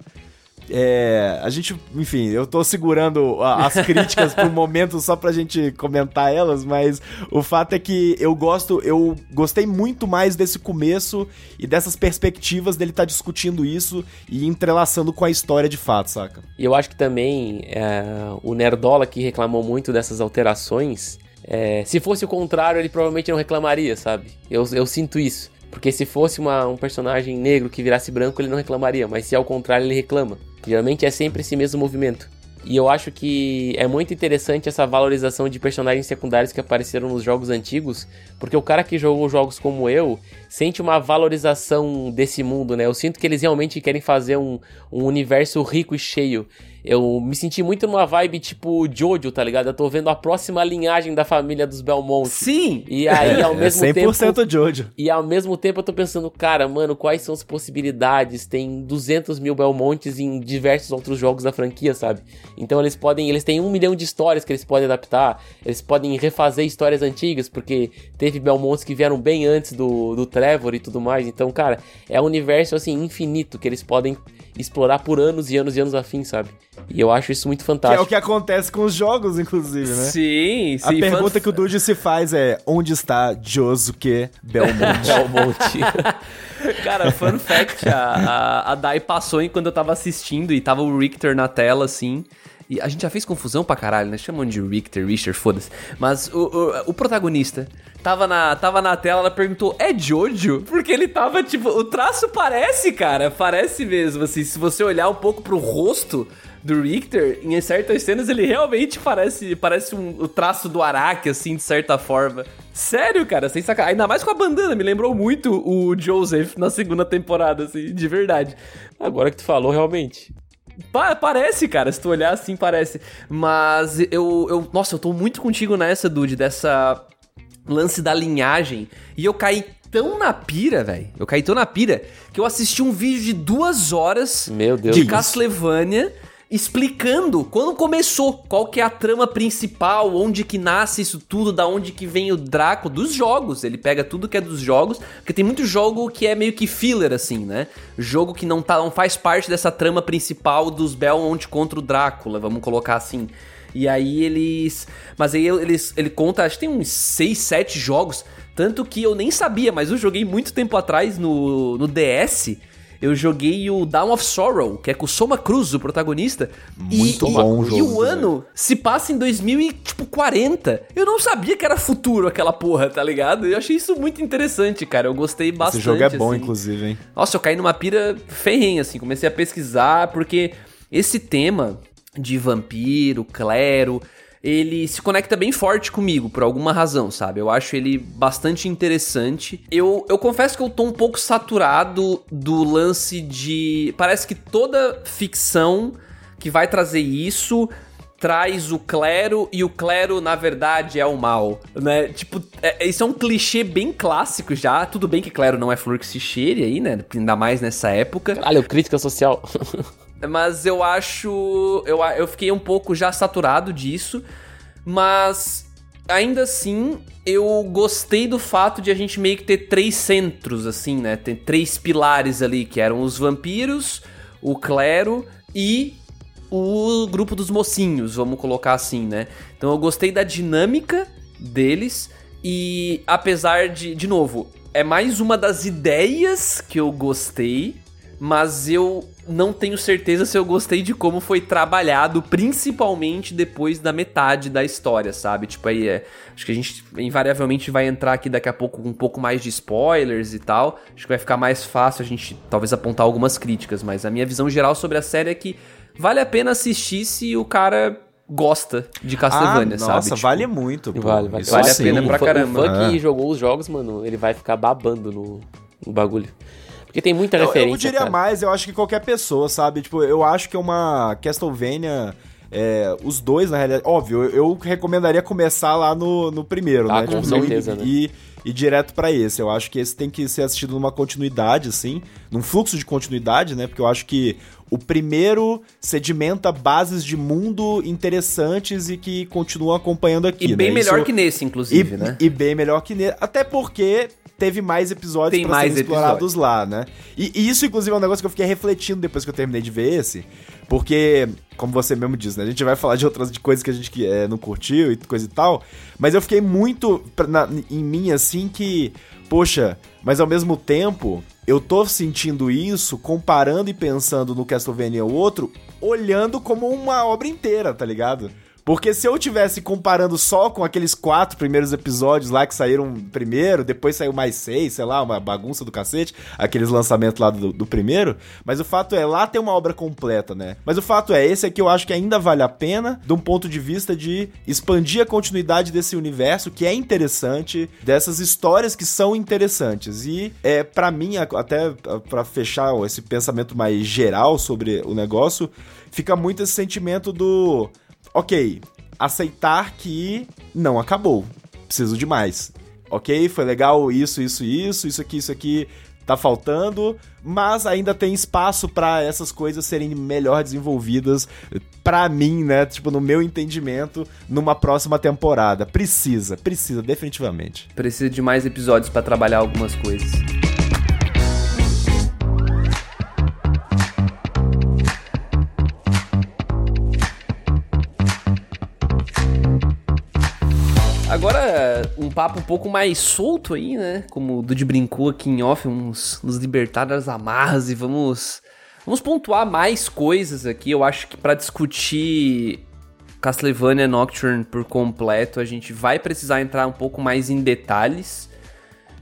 É, a gente, enfim, eu tô segurando a- as críticas por um momento só pra gente comentar elas, mas o fato é que eu gosto, eu gostei muito mais desse começo e dessas perspectivas dele estar discutindo isso e entrelaçando com a história de fato, saca? E eu acho que também é, o Nerdola que reclamou muito dessas alterações, é, se fosse o contrário, ele provavelmente não reclamaria, sabe? Eu, eu sinto isso. Porque se fosse uma- um personagem negro que virasse branco, ele não reclamaria, mas se é o contrário, ele reclama. Geralmente é sempre esse mesmo movimento. E eu acho que é muito interessante essa valorização de personagens secundários que apareceram nos jogos antigos, porque o cara que jogou jogos como eu sente uma valorização desse mundo, né? Eu sinto que eles realmente querem fazer um, um universo rico e cheio. Eu me senti muito numa vibe tipo Jojo, tá ligado? Eu tô vendo a próxima linhagem da família dos Belmont. Sim! E aí, ao É mesmo 100% tempo. Jojo. E ao mesmo tempo eu tô pensando, cara, mano, quais são as possibilidades? Tem 200 mil Belmontes em diversos outros jogos da franquia, sabe? Então eles podem, eles têm um milhão de histórias que eles podem adaptar, eles podem refazer histórias antigas, porque teve Belmontes que vieram bem antes do, do Trevor e tudo mais. Então, cara, é um universo, assim, infinito, que eles podem explorar por anos e anos e anos a fim, sabe? E eu acho isso muito Que é fantástico. o que acontece com os jogos, inclusive, né? Sim, A sim. pergunta fan- que o Dude se faz é: onde está Josuke Belmont? Belmonte. Cara, fun fact, a, a, a Dai passou enquanto eu tava assistindo e tava o Richter na tela, assim. E a gente já fez confusão pra caralho, né? Chamando de Richter, Richter, foda-se. Mas o, o, o protagonista tava na, tava na tela, ela perguntou, é Jojo? Porque ele tava, tipo, o traço parece, cara, parece mesmo, assim. Se você olhar um pouco pro rosto do Richter, em certas cenas ele realmente parece, parece um, o traço do Araki, assim, de certa forma. Sério, cara, sem sacar. Ainda mais com a bandana, me lembrou muito o Joseph na segunda temporada, assim, de verdade. Agora que tu falou, realmente. Pa- parece, cara, se tu olhar assim, parece. Mas eu, eu. Nossa, eu tô muito contigo nessa, Dude, dessa lance da linhagem. E eu caí tão na pira, velho. Eu caí tão na pira que eu assisti um vídeo de duas horas de Castlevania explicando quando começou, qual que é a trama principal, onde que nasce isso tudo, da onde que vem o Draco, dos jogos. Ele pega tudo que é dos jogos, porque tem muito jogo que é meio que filler assim, né? Jogo que não tá, não faz parte dessa trama principal dos Belmont contra o Drácula, vamos colocar assim. E aí eles, mas aí eles ele conta, acho que tem uns 6, 7 jogos, tanto que eu nem sabia, mas eu joguei muito tempo atrás no no DS eu joguei o Down of Sorrow, que é com o Soma Cruz, o protagonista. Muito e, bom e, jogo, E o ano se passa em 2040. Eu não sabia que era futuro aquela porra, tá ligado? Eu achei isso muito interessante, cara. Eu gostei bastante. Esse jogo é bom, assim. inclusive, hein? Nossa, eu caí numa pira ferrenha, assim. Comecei a pesquisar, porque esse tema de vampiro, clero, ele se conecta bem forte comigo, por alguma razão, sabe? Eu acho ele bastante interessante. Eu, eu confesso que eu tô um pouco saturado do lance de. Parece que toda ficção que vai trazer isso, traz o clero e o clero, na verdade, é o mal, né? Tipo, é, isso é um clichê bem clássico já. Tudo bem que clero não é flor que se cheire aí, né? Ainda mais nessa época. Olha, crítica social. Mas eu acho. Eu, eu fiquei um pouco já saturado disso. Mas ainda assim, eu gostei do fato de a gente meio que ter três centros, assim, né? Tem três pilares ali, que eram os vampiros, o clero e o grupo dos mocinhos, vamos colocar assim, né? Então eu gostei da dinâmica deles e apesar de, de novo, é mais uma das ideias que eu gostei, mas eu não tenho certeza se eu gostei de como foi trabalhado, principalmente depois da metade da história, sabe? Tipo, aí é. Acho que a gente invariavelmente vai entrar aqui daqui a pouco com um pouco mais de spoilers e tal. Acho que vai ficar mais fácil a gente talvez apontar algumas críticas, mas a minha visão geral sobre a série é que vale a pena assistir se o cara gosta de Castlevania, ah, sabe? Nossa, Tipo, vale muito, pô. Vale, vale. Vale a pena pra caramba. O fã que É. jogou os jogos, mano, ele vai ficar babando no, no bagulho. Porque tem muita Eu, referência. eu diria cara. mais, eu acho que qualquer pessoa, sabe? Tipo, eu acho que é uma Castlevania. é, os dois, na realidade. Óbvio, eu, eu recomendaria começar lá no, no primeiro, Ah, né? com não certeza, ir, né? ir, ir direto pra esse. Eu acho que esse tem que ser assistido numa continuidade, assim. Num fluxo de continuidade, né? Porque eu acho que o primeiro sedimenta bases de mundo interessantes e que continuam acompanhando aqui. E bem né? melhor Isso- que nesse, inclusive, e, né? e bem melhor que nele. Até porque teve mais episódios Tem pra mais serem explorados lá, né? E, e isso, inclusive, é um negócio que eu fiquei refletindo depois que eu terminei de ver esse. Porque, como você mesmo diz, né? A gente vai falar de outras de coisas que a gente que, é, não curtiu e coisa e tal. Mas eu fiquei muito na- em mim, assim, que... Poxa, mas ao mesmo tempo... Eu tô sentindo isso, comparando e pensando no Castlevania outro, olhando como uma obra inteira, tá ligado? Porque se eu tivesse comparando só com aqueles quatro primeiros episódios lá que saíram primeiro, depois saiu mais seis, sei lá, uma bagunça do cacete, aqueles lançamentos lá do, do primeiro. Mas o fato é, lá tem uma obra completa, né? Mas o fato é, esse aqui eu acho que ainda vale a pena, de um ponto de vista de expandir a continuidade desse universo, que é interessante, dessas histórias que são interessantes. E, é para mim, até para fechar esse pensamento mais geral sobre o negócio, fica muito esse sentimento do ok, aceitar que não acabou. Preciso de mais. Ok, foi legal isso, isso, isso, isso aqui, isso aqui tá faltando, mas ainda tem espaço pra essas coisas serem melhor desenvolvidas pra mim, né? Tipo, no meu entendimento, numa próxima temporada. Precisa, precisa, definitivamente. Precisa de mais episódios pra trabalhar algumas coisas. Agora, um papo um pouco mais solto aí, né? Como o Dude brincou aqui em off, vamos nos libertar das amarras e vamos, vamos pontuar mais coisas aqui. Eu acho que pra discutir Castlevania Nocturne por completo, a gente vai precisar entrar um pouco mais em detalhes.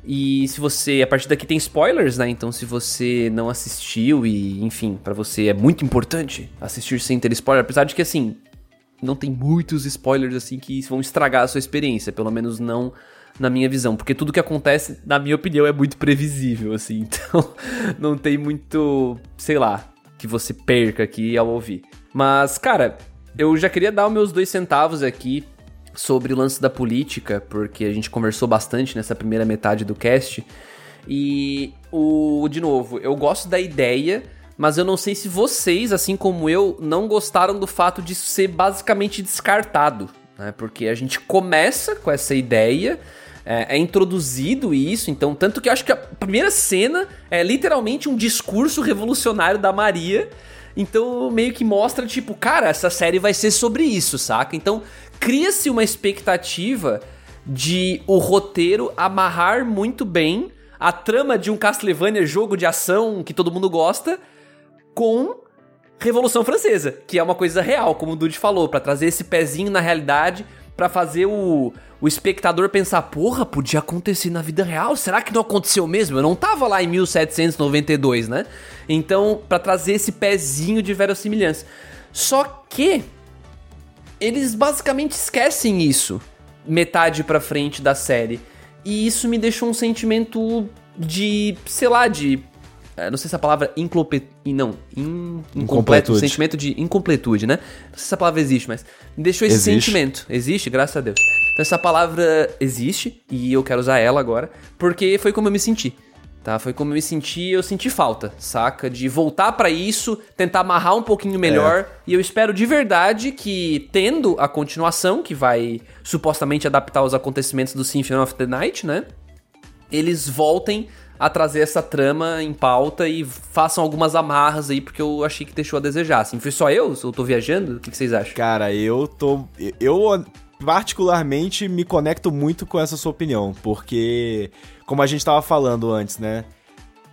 E se você, a partir daqui tem spoilers, né? Então se você não assistiu e, enfim, pra você é muito importante assistir sem ter spoiler, apesar de que assim, não tem muitos spoilers assim que vão estragar a sua experiência, pelo menos não na minha visão, porque tudo que acontece, na minha opinião, é muito previsível assim. Então, não tem muito, sei lá, que você perca aqui ao ouvir. Mas, cara, eu já queria dar os meus dois centavos aqui sobre o lance da política, porque a gente conversou bastante nessa primeira metade do cast. E o de novo, eu gosto da ideia, mas eu não sei se vocês, assim como eu, não gostaram do fato de ser basicamente descartado, né? Porque a gente começa com essa ideia, é, é introduzido isso, então tanto que eu acho que a primeira cena é literalmente um discurso revolucionário da Maria. Então meio que mostra, tipo, cara, essa série vai ser sobre isso, saca? Então cria-se uma expectativa de o roteiro amarrar muito bem a trama de um Castlevania jogo de ação que todo mundo gosta com Revolução Francesa, que é uma coisa real, como o Dude falou, pra trazer esse pezinho na realidade, pra fazer o, o espectador pensar, porra, podia acontecer na vida real? Será que não aconteceu mesmo? Eu não tava lá em 1792, né? Então, pra trazer esse pezinho de verossimilhança. Só que eles basicamente esquecem isso metade pra frente da série. E isso me deixou um sentimento de, sei lá, de não sei se a palavra incomple... Não, in... incompleto, Incompletude. sentimento de incompletude, né? Não sei se essa palavra existe, mas me deixou esse Existe. sentimento. Existe, graças a Deus. Então essa palavra existe e eu quero usar ela agora, porque foi como eu me senti. Tá, foi como eu me senti, eu senti falta, saca? De voltar pra isso, tentar amarrar um pouquinho melhor. E eu espero de verdade que, tendo a continuação, que vai supostamente adaptar os acontecimentos do Symphony of the Night, né? Eles voltem a trazer essa trama em pauta e façam algumas amarras aí, porque eu achei que deixou a desejar. Assim, foi só eu? Eu tô viajando? O que que vocês acham? Cara, eu tô. Eu particularmente me conecto muito com essa sua opinião, porque, como a gente tava falando antes, né?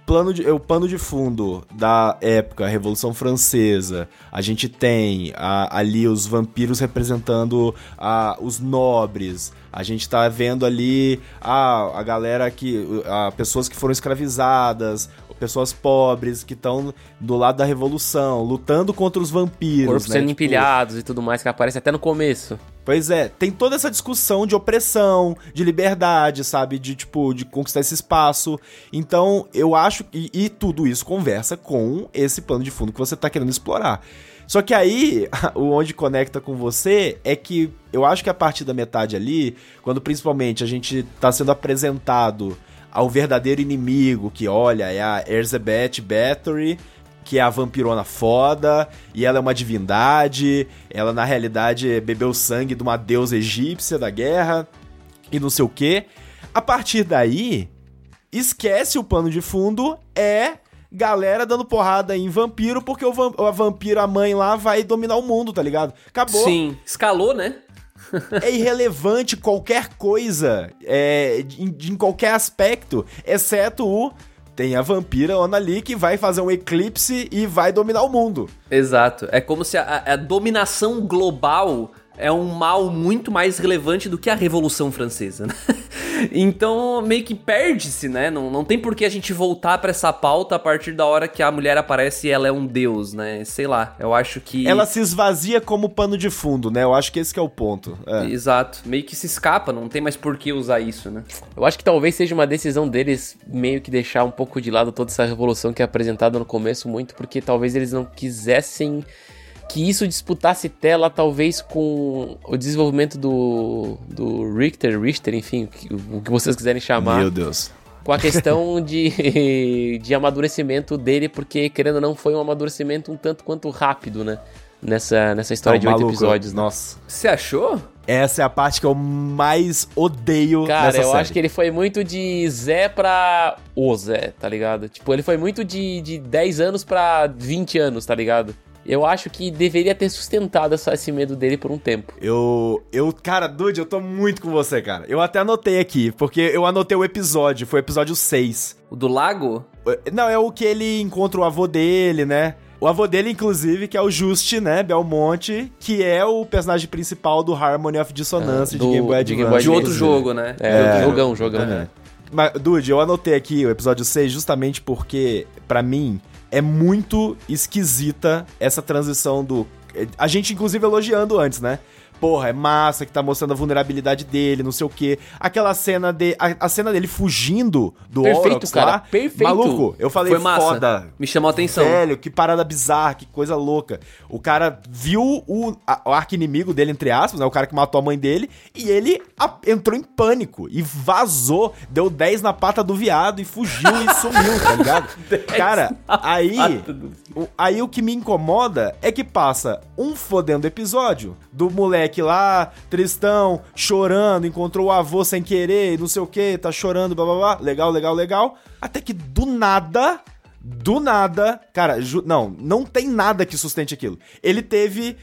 Plano de, o pano de fundo da época, Revolução Francesa, a gente tem a- ali os vampiros representando a, os nobres, a gente tá vendo ali a, a galera que. A, pessoas que foram escravizadas, pessoas pobres que estão do lado da Revolução, lutando contra os vampiros. Corpos né? sendo Tipo, empilhados e tudo mais, que aparece até no começo. Pois é, tem toda essa discussão de opressão, de liberdade, sabe? De, tipo, de conquistar esse espaço. Então, eu acho. E, e tudo isso conversa com esse plano de fundo que você tá querendo explorar. Só que aí, o onde conecta com você é que eu acho que a partir da metade ali, quando principalmente a gente tá sendo apresentado ao verdadeiro inimigo, que olha, é a Elizabeth Bathory, que é a vampirona foda, e ela é uma divindade, ela na realidade bebeu sangue de uma deusa egípcia da guerra, e não sei o que. A partir daí, esquece o pano de fundo, é galera dando porrada em vampiro, porque o a vampiro, a mãe lá, vai dominar o mundo, tá ligado? Acabou. Sim, escalou, né? É irrelevante qualquer coisa, é, de- em, qualquer aspecto, exceto o. Tem a vampira Ona ali que vai fazer um eclipse e vai dominar o mundo. Exato. É como se a, a dominação global é um mal muito mais relevante do que a Revolução Francesa, né? Então, meio que perde-se, né? Não, não tem por que a gente voltar pra essa pauta a partir da hora que a mulher aparece e ela é um deus, né? Sei lá, eu acho que... Ela se esvazia como pano de fundo, né? Eu acho que esse que é o ponto. É. Exato. Meio que se escapa, não tem mais por que usar isso, né? Eu acho que talvez seja uma decisão deles meio que deixar um pouco de lado toda essa revolução que é apresentada no começo, muito porque talvez eles não quisessem que isso disputasse tela, talvez com o desenvolvimento do, do Richter, Richter, enfim, o que- vocês quiserem chamar, Meu Deus. com a questão de, de amadurecimento dele, porque querendo ou não, foi um amadurecimento um tanto quanto rápido, né? Nessa, nessa história Não, de oito episódios, né? Nossa. Você achou? Essa é a parte que eu mais odeio Cara, nessa eu série. acho que ele foi muito de Zé pra o Zé, tá ligado? Tipo, ele foi muito de, de 10 anos pra 20 anos, tá ligado? Eu acho que deveria ter sustentado essa- esse medo dele por um tempo. Eu, eu, cara, Dude, eu tô muito com você, cara. Eu até anotei aqui, porque eu anotei o episódio, foi o episódio 6. O do lago? Não, é o que ele encontra o avô dele, né? O avô dele, inclusive, que é o Just, né, Belmonte, que é o personagem principal do Harmony of Dissonance É, de do- Game Boy de Advance. Game Boy De outro jogo, né? É, É, jogão, jogão. É. Mas, Dude, eu anotei aqui o episódio 6 justamente porque, pra mim, é muito esquisita essa transição do. A gente, inclusive, elogiando antes, né? Porra, é massa que tá mostrando a vulnerabilidade dele, não sei o quê. Aquela cena de. A, a cena dele fugindo do Perfeito, Orox cara, lá. perfeito. Maluco, eu falei Foi massa. foda. Me chamou a atenção. Velho, que parada bizarra, que coisa louca. O cara viu o, a- o arqui-inimigo dele, entre aspas, né? O cara que matou a mãe dele, e ele a- entrou em pânico e vazou, deu 10 na pata do viado e fugiu e sumiu, tá ligado? Cara, aí. o- aí o que me incomoda é que passa um fodendo episódio do moleque lá, tristão, chorando, encontrou o avô sem querer, não sei o que, tá chorando, blá blá blá. Legal, legal, legal. Até que do nada do nada, cara, não, não tem nada que sustente aquilo. Ele teve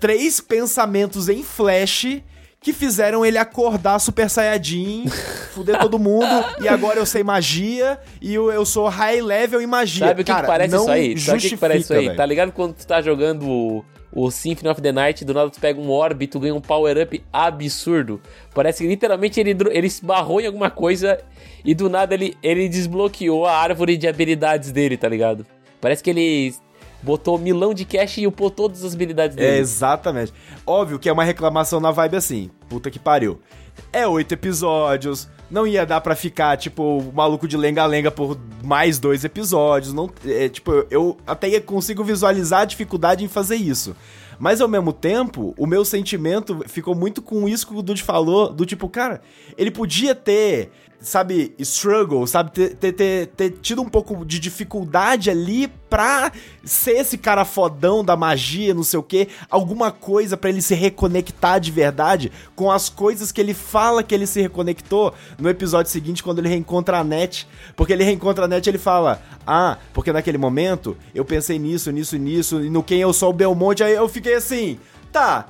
três pensamentos em flash que fizeram ele acordar Super Saiyajin, fuder todo mundo, e agora eu sei magia, e eu, eu sou high level em magia. Sabe o que, Cara, que parece isso aí? Sabe o que, que parece isso aí? velho. Tá ligado quando tu tá jogando o, Symphony of the Night, do nada tu pega um orb e tu ganha um power-up absurdo. Parece que literalmente ele, ele esbarrou em alguma coisa e do nada ele, ele desbloqueou a árvore de habilidades dele, tá ligado? Parece que ele botou milão de cash e upou todas as habilidades É, dele. exatamente. Óbvio que é uma reclamação na vibe assim. Puta que pariu. É oito episódios, não ia dar pra ficar, tipo, maluco de lenga-lenga por mais dois episódios. Não, é, tipo, eu até consigo visualizar a dificuldade em fazer isso. Mas ao mesmo tempo, o meu sentimento ficou muito com isso que o Dude falou, do tipo, cara, ele podia ter sabe, struggle, sabe, ter, ter, ter, ter, tido um pouco de dificuldade ali pra ser esse cara fodão da magia, não sei o que, alguma coisa para ele se reconectar de verdade com as coisas que ele fala que ele se reconectou no episódio seguinte, quando ele reencontra a Net. Porque ele reencontra a Net ele fala: Ah, porque naquele momento eu pensei nisso, nisso, nisso, e no quem eu sou o Belmonte, aí eu fiquei assim, tá.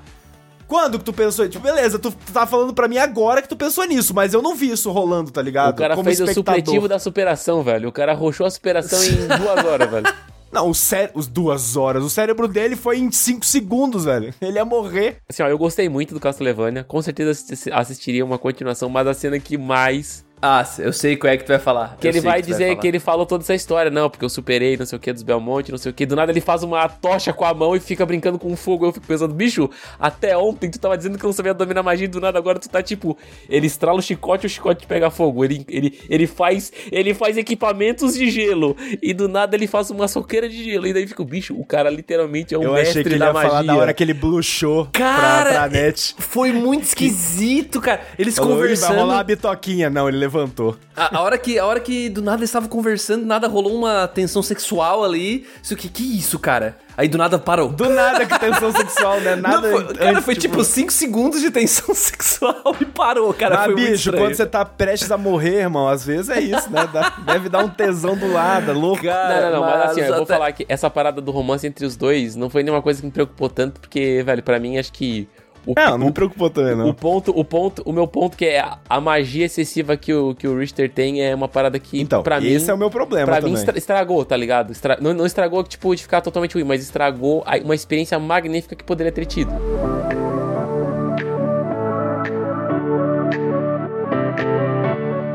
Quando que tu pensou? Tipo, beleza, tu tá falando pra mim agora que tu pensou nisso, mas eu não vi isso rolando, tá ligado? O cara Como fez o espectador. supletivo da superação, velho. O cara arrochou a superação em duas horas, velho. Não, o cé os duas horas. O cérebro dele foi em cinco segundos, velho. Ele ia morrer. Assim, ó, eu gostei muito do Castlevania. Com certeza assisti- assistiria uma continuação, mas a cena que mais. Ah, eu sei qual é que tu vai falar. Que Eu ele vai tu dizer falar. que ele falou toda essa história. Não, porque eu superei, não sei o que, dos Belmonte, não sei o que. Do nada ele faz uma tocha com a mão e fica brincando com fogo. Eu fico pensando, bicho, até ontem tu tava dizendo que não sabia dominar magia e do nada agora tu tá tipo. Ele estrala o chicote e o chicote pega fogo. Ele, ele, ele, faz, ele faz equipamentos de gelo. E do nada ele faz uma soqueira de gelo. E daí fica o bicho, o cara literalmente é um eu mestre achei que ele da ia magia. falar da hora que ele blushou Cara, pra, pra net. foi muito esquisito, cara. Eles Falou, "Ih, Vai conversando. rolar a bitoquinha. Não, ele levantou. A, a hora que, a hora que do nada eles estavam conversando, do nada rolou uma tensão sexual ali. Isso que que isso, cara? Aí do nada parou. Do nada que tensão sexual, né? Nada. Não, foi- cara, antes, foi tipo 5 segundos de tensão sexual e parou, cara. Ah, foi bicho, quando você tá prestes a morrer, irmão, às vezes é isso, né? Dá- deve dar um tesão do lado, é louco. Cara, Não, não, não, mas, assim, ó, eu vou até- falar que essa parada do romance entre os dois não foi nenhuma coisa que me preocupou tanto, porque, velho, pra mim acho que. O, Não, não me preocupou também, o não. ponto, o ponto, o meu ponto que é a, a magia excessiva que o, que o Richter tem é uma parada que, Então, pra mim. esse é o meu problema Pra também. mim estra- estragou, tá ligado? Estra- não, não estragou, tipo, de ficar totalmente ruim, mas estragou a- uma experiência magnífica que poderia ter tido.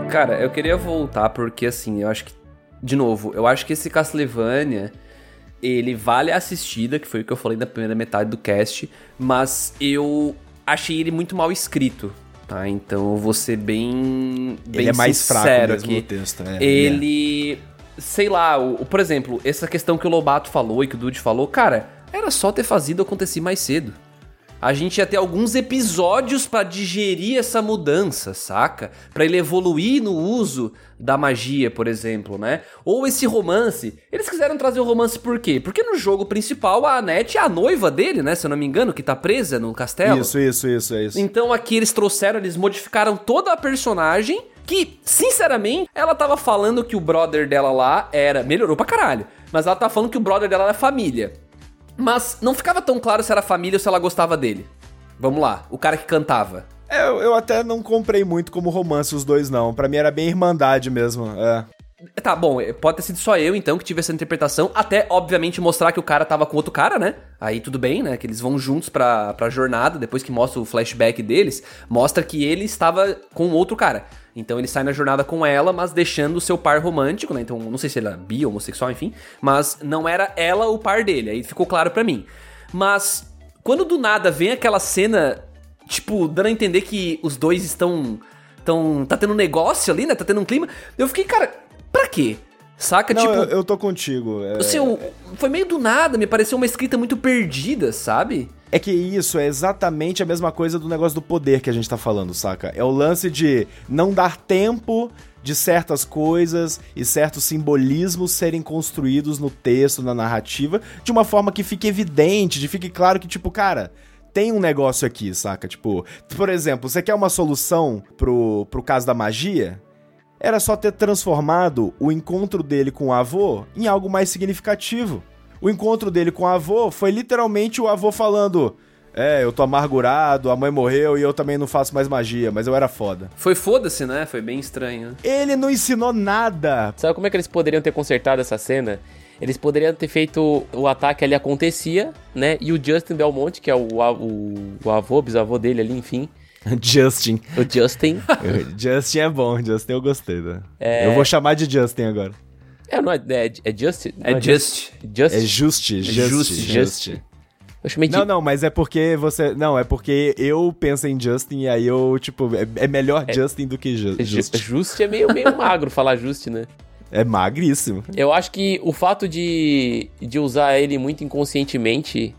Cara, eu queria voltar porque assim, eu acho que. De novo, eu acho que esse Castlevania. Ele vale a assistida, que foi o que eu falei na primeira metade do cast, mas eu achei ele muito mal escrito, tá? Então eu vou ser bem. bem Ele é mais fraco mesmo aqui. no texto, é. Ele. Sei lá, o, o- por exemplo, essa questão que o Lobato falou e que o Dude falou, cara, era só ter fazido acontecer mais cedo. A gente ia ter alguns episódios pra digerir essa mudança, saca? Pra ele evoluir no uso da magia, por exemplo, né? Ou esse romance. Eles quiseram trazer o romance por quê? Porque no jogo principal a Annette é a noiva dele, né? Se eu não me engano, que tá presa no castelo. Isso, isso, isso, é isso. Então aqui eles trouxeram, eles modificaram toda a personagem. Que, sinceramente, ela tava falando que o brother dela lá era. Melhorou pra caralho. Mas ela tava falando que o brother dela era família. Mas não ficava tão claro se era família ou se ela gostava dele. Vamos lá, o cara que cantava. É, eu, até não comprei muito como romance os dois, não. Pra mim era bem irmandade mesmo. É. Tá, bom, eh, pode ter sido só eu então que tive essa interpretação, até obviamente mostrar que o cara tava com outro cara, né? Aí tudo bem, né? Que eles vão juntos pra, pra jornada, depois que mostra o flashback deles, mostra que ele estava com outro cara. Então ele sai na jornada com ela, mas deixando o seu par romântico, né? Então não sei se ele era bi, homossexual, enfim, mas não era ela o par dele, aí ficou claro pra mim. Mas quando do nada vem aquela cena, tipo, dando a entender que os dois estão. Tão, tá tendo um negócio ali, né? Tá tendo um clima. Eu fiquei, cara, quê? Saca? Não, tipo, eu, eu tô contigo. É, assim, o- foi meio do nada, me pareceu uma escrita muito perdida, sabe? é que isso é exatamente a mesma coisa do negócio do poder que a gente tá falando, saca? É o lance de não dar tempo de certas coisas e certos simbolismos serem construídos no texto, na narrativa, de uma forma que fique evidente, de fique claro que, tipo, cara, tem um negócio aqui, saca? Tipo, por exemplo, você quer uma solução pro, pro caso da magia? Era só ter transformado o encontro dele com o avô em algo mais significativo. O encontro dele com o avô foi literalmente o avô falando: É, eu tô amargurado, a mãe morreu e eu também não faço mais magia, mas eu era foda. Foi foda-se, né? Foi bem estranho. Ele não ensinou nada. Sabe como é que eles poderiam ter consertado essa cena? Eles poderiam ter feito o ataque ali acontecia, né? E o Justin Belmonte, que é o, o, o avô, bisavô dele ali, enfim. Justin. O Justin. Justin é bom, Justin eu gostei. Né? Eu vou chamar de Justin agora. é, não é, é, é Justin? Não É just. Just. É Justi, Justi, Justi. Justi. Eu chamei de. Não, não, mas é porque você. Não, é porque eu penso em Justin e aí eu, tipo, é, é melhor Justin do que Ju- Ju- Justin. Just é meio, meio magro falar Just, né? É magríssimo. Eu acho que o fato de, de usar ele muito inconscientemente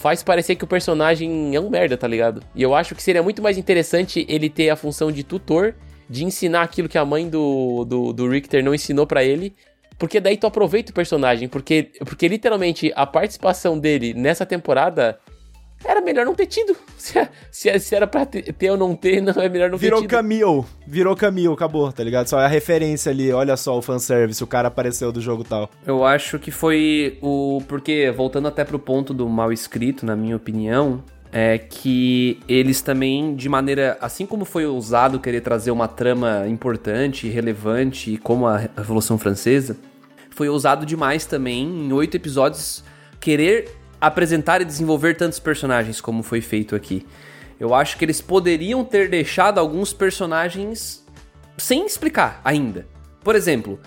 faz parecer que o personagem é um merda, tá ligado? E eu acho que seria muito mais interessante ele ter a função de tutor, de ensinar aquilo que a mãe do, do, do Richter não ensinou pra ele. Porque daí tu aproveita o personagem. Porque, porque literalmente a participação dele nessa temporada era melhor não ter tido. Se, se, se era pra ter, ter ou não ter, não é melhor não Virou ter tido. Camille. Virou Camille, acabou, tá ligado? Só é a referência ali, olha só o fanservice, o cara apareceu do jogo tal. Eu acho que foi o. Porque, voltando até pro ponto do mal escrito, na minha opinião, é que eles também, de maneira. Assim como foi ousado querer trazer uma trama importante, relevante, como a Revolução Francesa, foi ousado demais também, em oito episódios, querer apresentar e desenvolver tantos personagens como foi feito aqui. Eu acho que eles poderiam ter deixado alguns personagens sem explicar ainda. Por exemplo,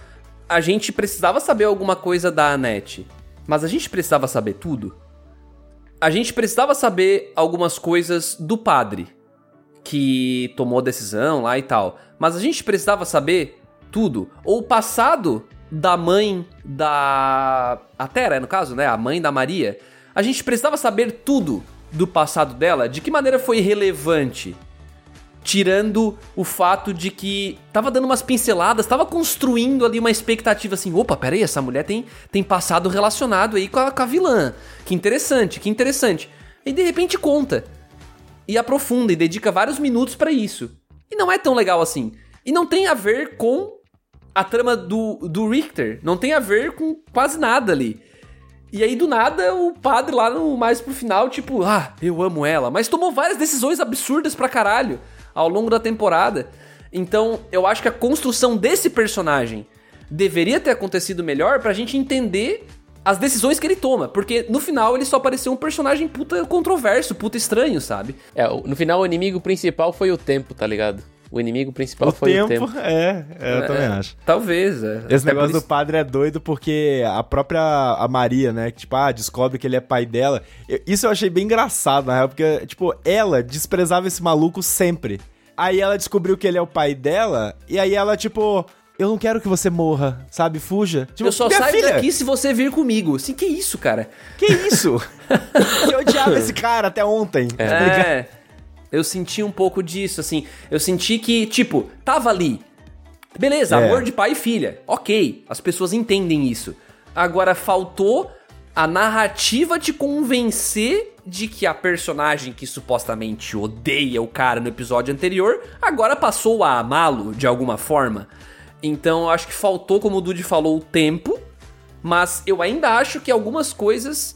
a gente precisava saber alguma coisa da Annette, mas a gente precisava saber tudo? A gente precisava saber algumas coisas do padre, que tomou a decisão lá e tal, mas a gente precisava saber tudo? Ou o passado da mãe da. A Tera, no caso, né? A mãe da Maria. A gente precisava saber tudo do passado dela? De que maneira foi relevante? Tirando o fato de que tava dando umas pinceladas, tava construindo ali uma expectativa assim: opa, peraí, essa mulher tem, tem passado relacionado aí com a, com a vilã. Que interessante, que interessante. E de repente conta. E aprofunda e dedica vários minutos pra isso. E não é tão legal assim. E não tem a ver com a trama do, do Richter. Não tem a ver com quase nada ali. E aí, do nada, o padre lá no mais pro final, tipo, ah, eu amo ela. Mas tomou várias decisões absurdas pra caralho ao longo da temporada. Então, eu acho que a construção desse personagem deveria ter acontecido melhor pra gente entender as decisões que ele toma. Porque no final ele só pareceu um personagem puta controverso, puta estranho, sabe? É, no final o inimigo principal foi o tempo, tá ligado? O inimigo principal O foi tempo, o tempo. é, é, eu também acho. Talvez, é. Esse Até negócio por do isso- padre é doido porque a própria a Maria, né, que tipo, ah, descobre que ele é pai dela. Eu- Isso eu achei bem engraçado, na real, porque, tipo, ela desprezava esse maluco sempre. Aí ela descobriu que ele é o pai dela, e aí ela, tipo, eu não quero que você morra, sabe? Fuja. Tipo, Eu só saio filha, daqui se você vir comigo. Assim, que isso, cara? Que isso? eu odiava esse cara até ontem. tá ligado? É. Eu senti um pouco disso, assim. Eu senti que, tipo, tava ali. Beleza, É. amor de pai e filha. Ok, as pessoas entendem isso. Agora faltou a narrativa te convencer de que a personagem que supostamente odeia o cara no episódio anterior agora passou a amá-lo de alguma forma. Então eu acho que faltou, como o Dude falou, o tempo. Mas eu ainda acho que algumas coisas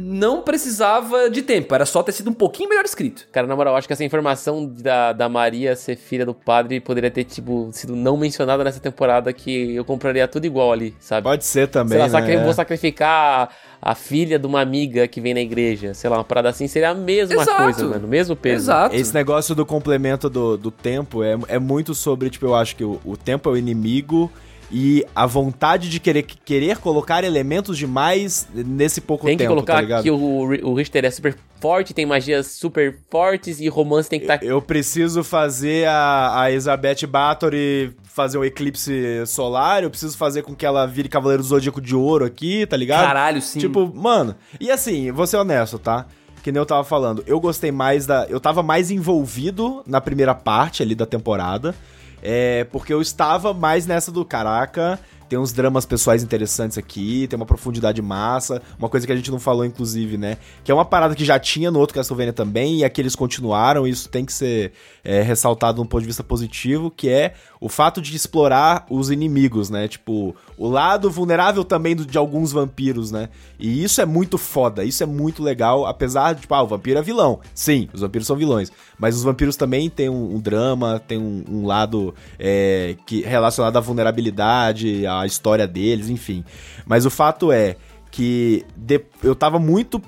não precisava de tempo. Era só ter sido um pouquinho melhor escrito. Cara, na moral, acho que essa informação da, da Maria ser filha do padre poderia ter, tipo, sido não mencionada nessa temporada que eu compraria tudo igual ali, sabe? Pode ser também, Sei lá, né? sacri- É. vou sacrificar a, a filha de uma amiga que vem na igreja. Sei lá, uma parada assim seria a mesma Exato. coisa, mano. Mesmo peso. Exato. Esse negócio do complemento do, do tempo é, é muito sobre, tipo, eu acho que o, o tempo é o inimigo e a vontade de querer, querer colocar elementos demais nesse pouco Tem que tempo, tá colocar ligado? que o, o Richter é super forte, tem magias super fortes e romance tem que tá estar. Eu preciso fazer a, a Elizabeth Bathory fazer um eclipse solar, eu preciso fazer com que ela vire Cavaleiro do Zodíaco de Ouro aqui, tá ligado? Caralho, sim. Tipo, mano, e assim, vou ser honesto, tá? Que nem eu tava falando, eu gostei mais da. Eu tava mais envolvido na primeira parte ali da temporada. É, porque eu estava mais nessa do caraca. Tem uns dramas pessoais interessantes aqui, tem uma profundidade massa, uma coisa que a gente não falou, inclusive, né? Que é uma parada que já tinha no outro Castlevania também, e aqui eles continuaram, e isso tem que ser é, ressaltado de um ponto de vista positivo, que é o fato de explorar os inimigos, né? Tipo, o lado vulnerável também do- de alguns vampiros, né? E isso é muito foda, isso é muito legal, apesar de, tipo, ah, o vampiro é vilão. Sim, os vampiros são vilões. Mas os vampiros também têm um, um drama, tem um, um lado é, que relacionado à vulnerabilidade, à história deles, enfim. Mas o fato é que de- eu tava muito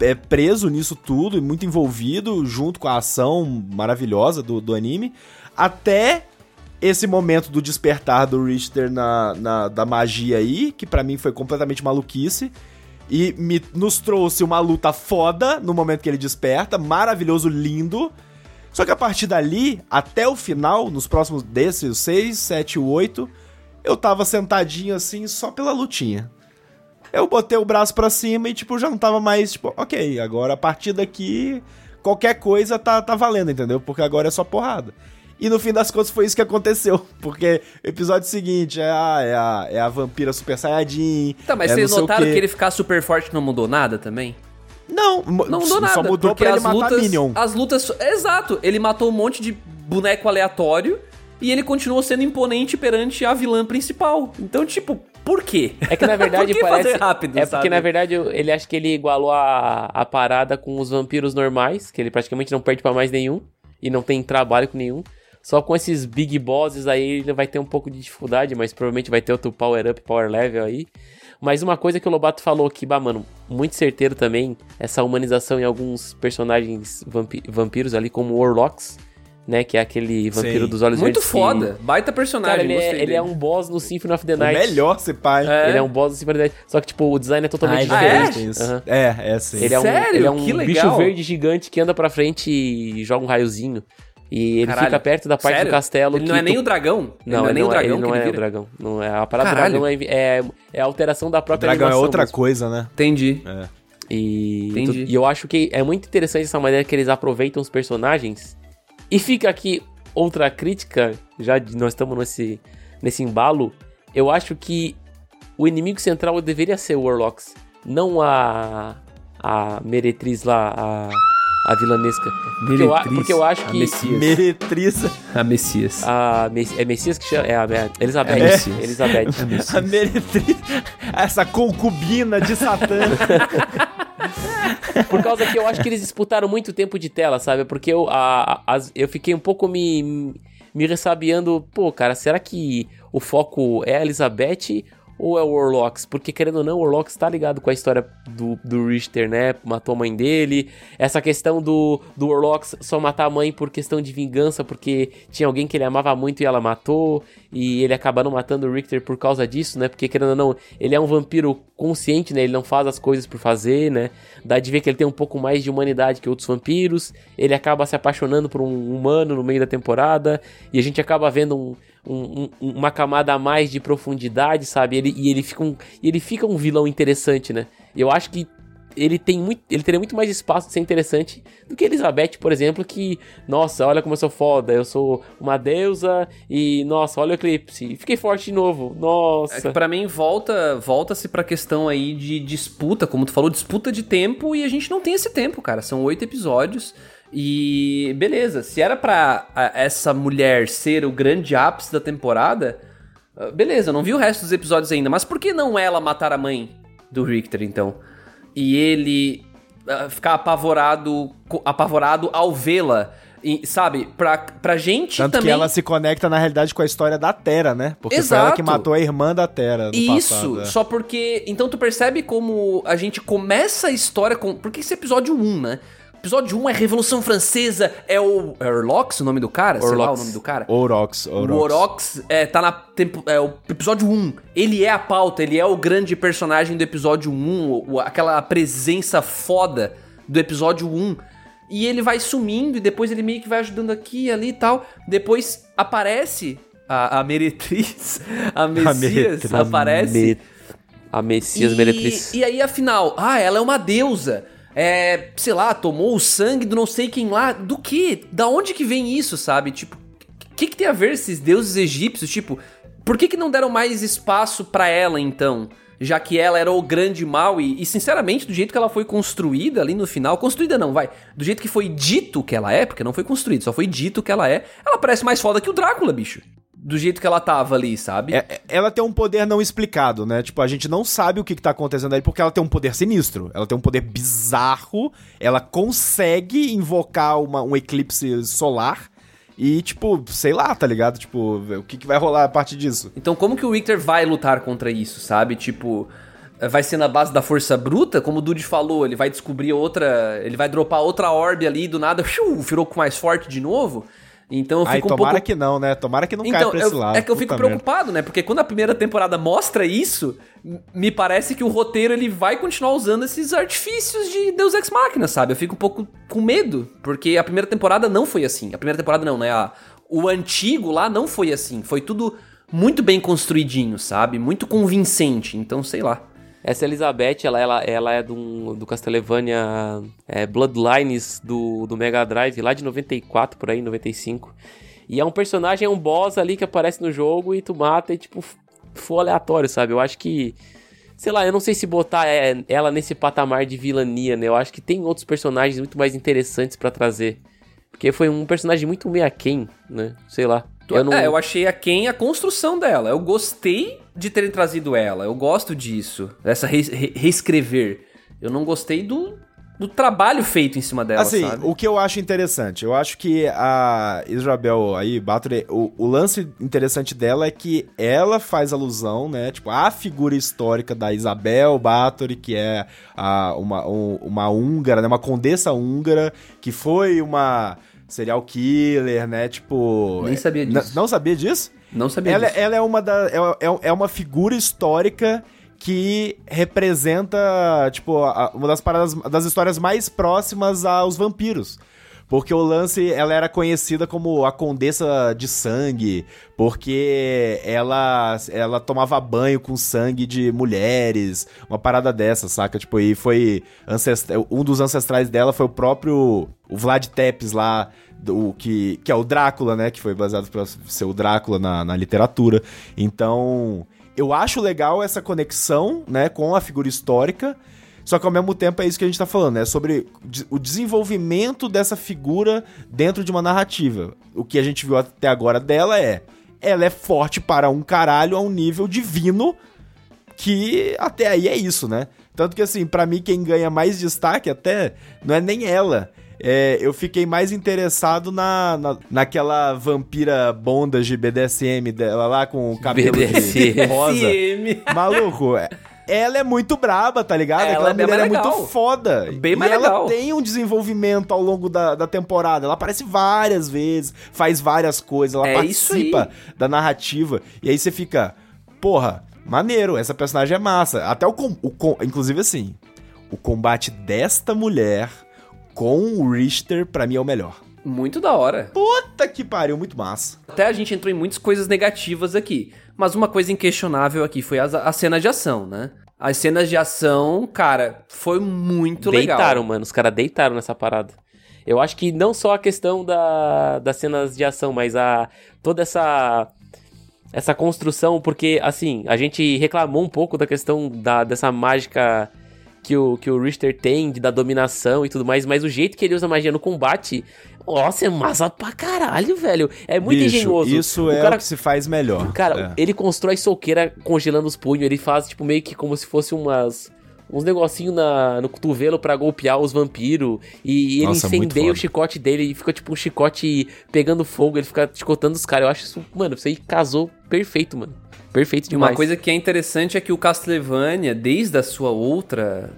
é, preso nisso tudo e muito envolvido junto com a ação maravilhosa do, do anime, até esse momento do despertar do Richter na, na- da magia aí, que pra mim foi completamente maluquice. E me, nos trouxe uma luta foda no momento que ele desperta, maravilhoso, lindo. Só que a partir dali, até o final, nos próximos desses, 6, 7, 8, eu tava sentadinho assim só pela lutinha. Eu botei o braço pra cima e, tipo, já não tava mais, tipo, ok, agora a partir daqui, qualquer coisa tá, tá valendo, entendeu? Porque agora é só porrada. E no fim das contas foi isso que aconteceu. Porque episódio seguinte é a, é a, é a vampira super saiyajin. Tá, mas é vocês notaram que ele ficar super forte não mudou nada também? Não, Não mudou nada. Só mudou porque pra ele as matar lutas, Minion. As lutas. Exato, ele matou um monte de boneco aleatório e ele continuou sendo imponente perante a vilã principal. Então, tipo, por quê? É que na verdade Por que parece. fazer rápido, é sabe? porque na verdade ele acha que ele igualou a, a parada com os vampiros normais, que ele praticamente não perde pra mais nenhum e não tem trabalho com nenhum. Só com esses big bosses aí ele vai ter um pouco de dificuldade, mas provavelmente vai ter outro power up, power level aí. Mas uma coisa que o Lobato falou que, bah, mano, muito certeiro também, essa humanização em alguns personagens vampi- vampiros ali, como o Orlocks, né? Que é aquele vampiro Sim. dos olhos Muito verdes. que- foda. Baita personagem. Cara, ele, é, ele é um boss no Symphony of the O Night. melhor, se pai. É. Ele é um boss do Symphony of the Night. Só que, tipo, o design é totalmente Ah, é? diferente. Aham. É, é sim. Ele é um, Sério? ele é um Que bicho legal. verde gigante que anda pra frente e joga um raiozinho. E ele Caralho. fica perto da parte Sério? do castelo. Ele que não é tu- nem o dragão? Ele Não, não é nem o dragão ele não ele é o dragão. Não é, a parada Caralho. do dragão é, é, é a alteração da O própria dragão é animação outra mesmo. coisa, né? Entendi. E, Entendi. tu- e eu acho que é muito interessante essa maneira que eles aproveitam os personagens. E fica aqui outra crítica, já de- nós estamos nesse, nesse embalo. Eu acho que o inimigo central deveria ser o Warlocks, não a, a meretriz lá, a, a vilanesca. Porque eu, porque eu acho a que. Messias. Meretriz. A Messias. A, Mes- é Messias que chama. É a, é a Elizabeth. É Messias. Elizabeth. A meretriz. Essa concubina de Satã. Por causa que eu acho que eles disputaram muito tempo de tela, sabe? Porque eu, a, a- eu fiquei um pouco me, me ressabiando. Pô, cara, será que o foco é a Elizabeth ou é o Warlocks? Porque, querendo ou não, o Warlocks tá ligado com a história do, do Richter, né? Matou a mãe dele. Essa questão do, do Warlocks só matar a mãe por questão de vingança, porque tinha alguém que ele amava muito e ela matou. E ele acaba não matando o Richter por causa disso, né? Porque, querendo ou não, ele é um vampiro consciente, né? Ele não faz as coisas por fazer, né? Dá de ver que ele tem um pouco mais de humanidade que outros vampiros. Ele acaba se apaixonando por um humano no meio da temporada. E a gente acaba vendo um, um- um- uma camada a mais de profundidade, sabe? Ele, e ele fica, um, ele fica um vilão interessante, né? Eu acho que ele tem muito, ele teria muito mais espaço de ser interessante do que Elizabeth, por exemplo, que, nossa, olha como eu sou foda, eu sou uma deusa e, nossa, olha o eclipse, fiquei forte de novo, É nossa. que pra mim volta, volta-se pra questão aí de disputa, como tu falou, disputa de tempo e a gente não tem esse tempo, cara. São oito episódios e beleza. Se era pra essa mulher ser o grande ápice da temporada, ah, beleza. Eu não vi o resto dos episódios ainda, mas por que não ela matar a mãe do Richter então? E ele ah, ficar apavorado, apavorado ao vê-la, e, sabe? Pra, pra gente Tanto também. que ela se conecta, na realidade, com a história da Terra, né? Porque foi ela Exato. que matou a irmã da Terra Isso, passado. é. só porque. Então tu percebe como a gente começa a história com. Porque esse é episódio 1, né? Episódio 1 é Revolução Francesa, é o. É Orlox o nome do cara? Sei lá o Orlox. nome do cara. Orox, O Orox. Orox é, tá na tempo, é, o episódio 1. Ele é a pauta, ele é o grande personagem do episódio 1, o- o- aquela presença foda do episódio 1. E ele vai sumindo e depois ele meio que vai ajudando aqui e ali e tal. Depois aparece a, a Meretriz, a Messias Meretriz. aparece. Me- A Messias e, Meretriz. E aí, afinal, ah, ela é uma deusa. É, sei lá, tomou o sangue do não sei quem lá. Do que? Da onde que vem isso, sabe? Tipo, o que, que tem a ver esses deuses egípcios? Tipo, por que, que não deram mais espaço pra ela então? Já que ela era o grande mal e, e, sinceramente, do jeito que ela foi construída ali no final, construída não, vai, do jeito que foi dito que ela é, porque não foi construída, só foi dito que ela é, ela parece mais foda que o Drácula, bicho. Do jeito que ela tava ali, sabe? É- é- ela tem um poder não explicado, né? Tipo, a gente não sabe o que, que tá acontecendo aí porque ela tem um poder sinistro. Ela tem um poder bizarro. Ela consegue invocar uma- um eclipse solar. E, tipo, sei lá, tá ligado? Tipo, o que, que vai rolar a partir disso? Então, como que o Richter vai lutar contra isso, sabe? Tipo, vai ser na base da força bruta? Como o Dude falou, ele vai descobrir outra. Ele vai dropar outra orbe ali do nada, fiu, virou com mais forte de novo. Então eu Ai, fico um tomara pouco que não, né? Tomara que não caia então, pra esse eu- lado. é que eu fico merda. preocupado, né? Porque quando a primeira temporada mostra isso, me parece que o roteiro ele vai continuar usando esses artifícios de Deus Ex Machina, sabe? Eu fico um pouco com medo, porque a primeira temporada não foi assim. A primeira temporada não, né? A- o antigo lá não foi assim. Foi tudo muito bem construidinho, sabe? Muito convincente. Então, sei lá. Essa Elizabeth, ela, ela, ela é do, do Castlevania é, Bloodlines do, do Mega Drive, lá de 94, por aí, 95. E é um personagem, é um boss ali que aparece no jogo e tu mata e, tipo, for aleatório, sabe? Eu acho que. Sei lá, eu não sei se botar é, ela nesse patamar de vilania, né? Eu acho que tem outros personagens muito mais interessantes pra trazer. Porque foi um personagem muito meio aquém, né? Sei lá. Eu, não... É, eu achei a Ken a construção dela. Eu gostei de terem trazido ela. Eu gosto disso. Dessa re re reescrever. Eu não gostei do, do trabalho feito em cima dela, Assim, sabe? o que eu acho interessante, eu acho que a Isabel aí, Bathory, o, o lance interessante dela é que ela faz alusão, né, tipo, à figura histórica da Isabel Bathory, que é a, uma, um- uma húngara, né, uma condessa húngara, que foi uma serial killer, né, tipo... Nem sabia disso. Não sabia disso? Não sabia Ela, disso. ela é uma da, é, é- é uma figura histórica que representa, tipo, a- uma das paradas, das histórias mais próximas aos vampiros. Porque o lance, ela era conhecida como a condessa de sangue, porque ela ela tomava banho com sangue de mulheres, uma parada dessa, saca? Tipo, e foi ancestra- um dos ancestrais dela foi o próprio o Vlad Tepes lá, do, que, que é o Drácula, né? Que foi baseado pra ser o Drácula na, na literatura. Então, eu acho legal essa conexão, né, com a figura histórica. Só que ao mesmo tempo é isso que a gente tá falando, é sobre o desenvolvimento dessa figura dentro de uma narrativa. O que a gente viu até agora dela é. Ela é forte para um caralho a um nível divino que até aí é isso, né? Tanto que assim, pra mim quem ganha mais destaque até não é nem ela. É, eu fiquei mais interessado na, na, naquela vampira bondage BDSM dela lá com o cabelo de BDSM. rosa. Maluco, é- ela é muito braba, tá ligado? Ela Aquela é mulher é muito foda. Bem e mais ela legal. tem um desenvolvimento ao longo da, da temporada. Ela aparece várias vezes, faz várias coisas, ela É participa da narrativa. E aí você fica, porra, maneiro, essa personagem é massa. Até o, com, o com- inclusive assim, o combate desta mulher com o Richter, pra mim, é o melhor. Muito da hora. Puta que pariu, muito massa. Até a gente entrou em muitas coisas negativas aqui. Mas uma coisa inquestionável aqui foi as, a cena de ação, né? As cenas de ação, cara, foi muito legal. deitaram, mano. Os caras deitaram nessa parada. Eu acho que não só a questão da, das cenas de ação, mas a toda essa essa construção, porque assim, a gente reclamou um pouco da questão da, dessa mágica que o, que o Richter tem, de, da dominação e tudo mais, mas o jeito que ele usa magia no combate, nossa, é massa pra caralho, velho. É muito Bicho, engenhoso. Isso o é cara, o que se faz melhor. Cara, É. ele constrói soqueira congelando os punhos, ele faz, tipo, meio que como se fosse umas. Uns negocinhos no cotovelo pra golpear os vampiros. E ele Nossa, muito incendeia o chicote dele e fica tipo um chicote pegando fogo, ele fica chicotando os caras. Eu acho isso, mano, isso aí casou perfeito, mano. Perfeito demais. Uma coisa que é interessante é que o Castlevania, desde a sua outra,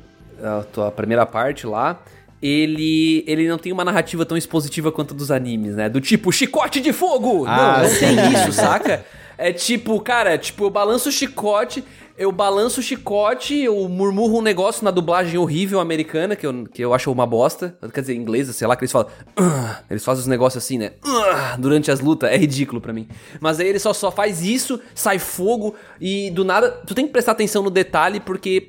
a tua primeira parte lá, ele, ele não tem uma narrativa tão expositiva quanto a dos animes, né? Do tipo, chicote de fogo! Ah, não, não tem isso, saca? É tipo, cara, tipo, eu balanço o chicote, eu balanço o chicote, eu murmurro um negócio na dublagem horrível americana, que eu, que eu acho uma bosta. Quer dizer, inglesa, sei lá, que eles falam. Eles fazem os negócios assim, né? Durante as lutas. É ridículo pra mim. Mas aí ele só, só faz isso, sai fogo, e do nada. Tu tem que prestar atenção no detalhe, porque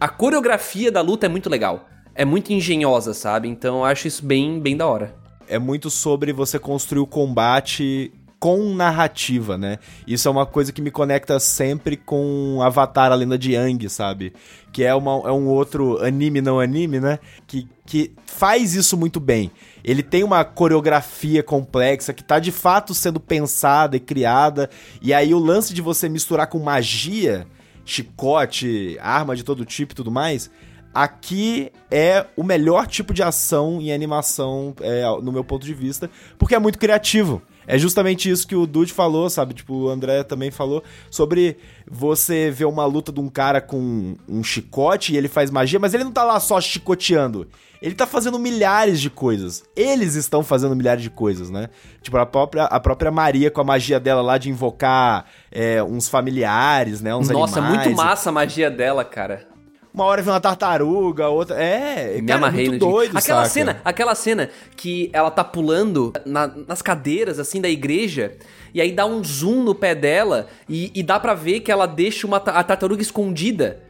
a coreografia da luta é muito legal. É muito engenhosa, sabe? Então eu acho isso bem, bem da hora. é muito sobre você construir o combate com narrativa, né? Isso é uma coisa que me conecta sempre com Avatar, a lenda de Yang, sabe? Que é, uma, é um outro anime não anime, né? Que, que faz isso muito bem. Ele tem uma coreografia complexa que tá de fato sendo pensada e criada. E aí o lance de você misturar com magia, chicote, arma de todo tipo e tudo mais, aqui é o melhor tipo de ação em animação, é, no meu ponto de vista, porque é muito criativo. É justamente isso que o Dude falou, sabe? Tipo, o André também falou sobre você ver uma luta de um cara com um chicote e ele faz magia, mas ele não tá lá só chicoteando. Ele tá fazendo milhares de coisas. Eles estão fazendo milhares de coisas, né? Tipo, a própria, a própria Maria com a magia dela lá de invocar é, uns familiares, né? Uns Nossa, animais. muito massa a magia dela, cara. Uma hora vem uma tartaruga, outra. É, Me cara, é amarrei muito no doido, Aquela saca? cena, aquela cena que ela tá pulando na- nas cadeiras, assim, da igreja, e aí dá um zoom no pé dela, e, e dá pra ver que ela deixa uma, a tartaruga escondida.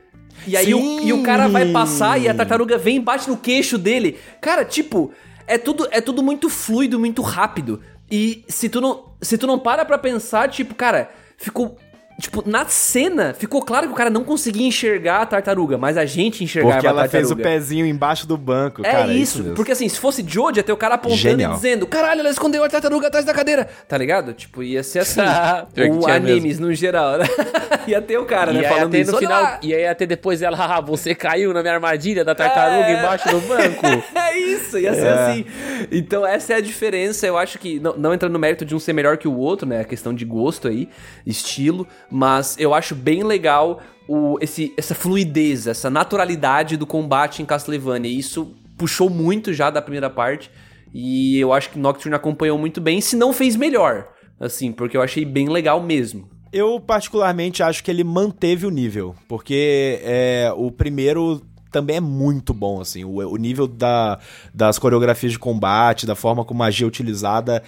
E aí o, e o cara vai passar e a tartaruga vem e bate no queixo dele. Cara, tipo, é tudo, é tudo muito fluido, muito rápido. E se tu não, se tu não para pra pensar, tipo, cara, ficou. Tipo, na cena, ficou claro que o cara não conseguia enxergar a tartaruga, mas a gente enxergava Porque a ela fez o tartaruga. pezinho embaixo do banco, É cara. isso, mesmo. porque assim, se fosse Jojo, ia ter o cara apontando Genial. e dizendo Caralho, ela escondeu a tartaruga atrás da cadeira, tá ligado? Tipo, ia ser assim, o animes no geral, né? ia ter o cara, E né, falando isso. no final, "Ah, e aí até depois ela, haha, você caiu na minha armadilha da tartaruga É. embaixo do banco. É isso, ia ser assim. Então essa é a diferença. Eu acho que, não, não entrando no mérito de um ser melhor que o outro, né? A questão de gosto aí, estilo. Mas eu acho bem legal o, esse, essa fluidez, essa naturalidade do combate em Castlevania. Isso puxou muito já da primeira parte. E eu acho que Nocturne acompanhou muito bem, se não fez melhor. Assim, porque eu achei bem legal mesmo. Eu, particularmente, acho que ele manteve o nível. Porque é, o primeiro também é muito bom, assim. O, o nível da, das coreografias de combate, da forma como a magia é utilizada,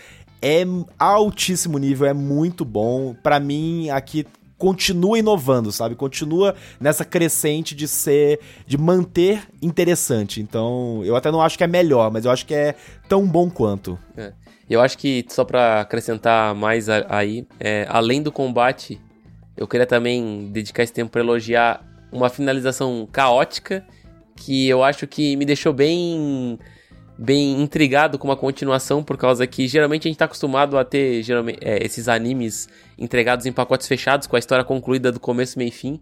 é altíssimo nível, é muito bom. Pra mim, aqui continua inovando, sabe? Continua nessa crescente de ser, de manter interessante. Então, eu até não acho que é melhor, mas eu acho que é tão bom quanto. É. Eu acho que, só pra acrescentar mais a- aí, é, além do combate, eu queria também dedicar esse tempo pra elogiar uma finalização caótica, que eu acho que me deixou bem bem intrigado com uma continuação, por causa que geralmente a gente tá acostumado a ter geralmente, é, esses animes entregados em pacotes fechados, com a história concluída do começo, meio e fim.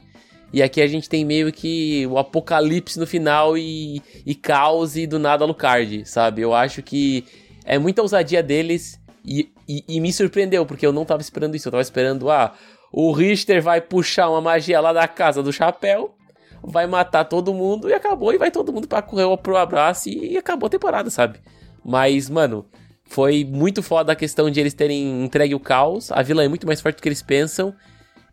E aqui a gente tem meio que o apocalipse no final e, e caos e do nada Alucard, sabe? Eu acho que é muita ousadia deles e, e, e me surpreendeu, porque eu não tava esperando isso. Eu tava esperando, ah, o Richter vai puxar uma magia lá da casa do chapéu, vai matar todo mundo e acabou. E vai todo mundo pra correr pro abraço e, e acabou a temporada, sabe? Mas, mano, foi muito foda a questão de eles terem entregue o caos. A vilã é muito mais forte do que eles pensam.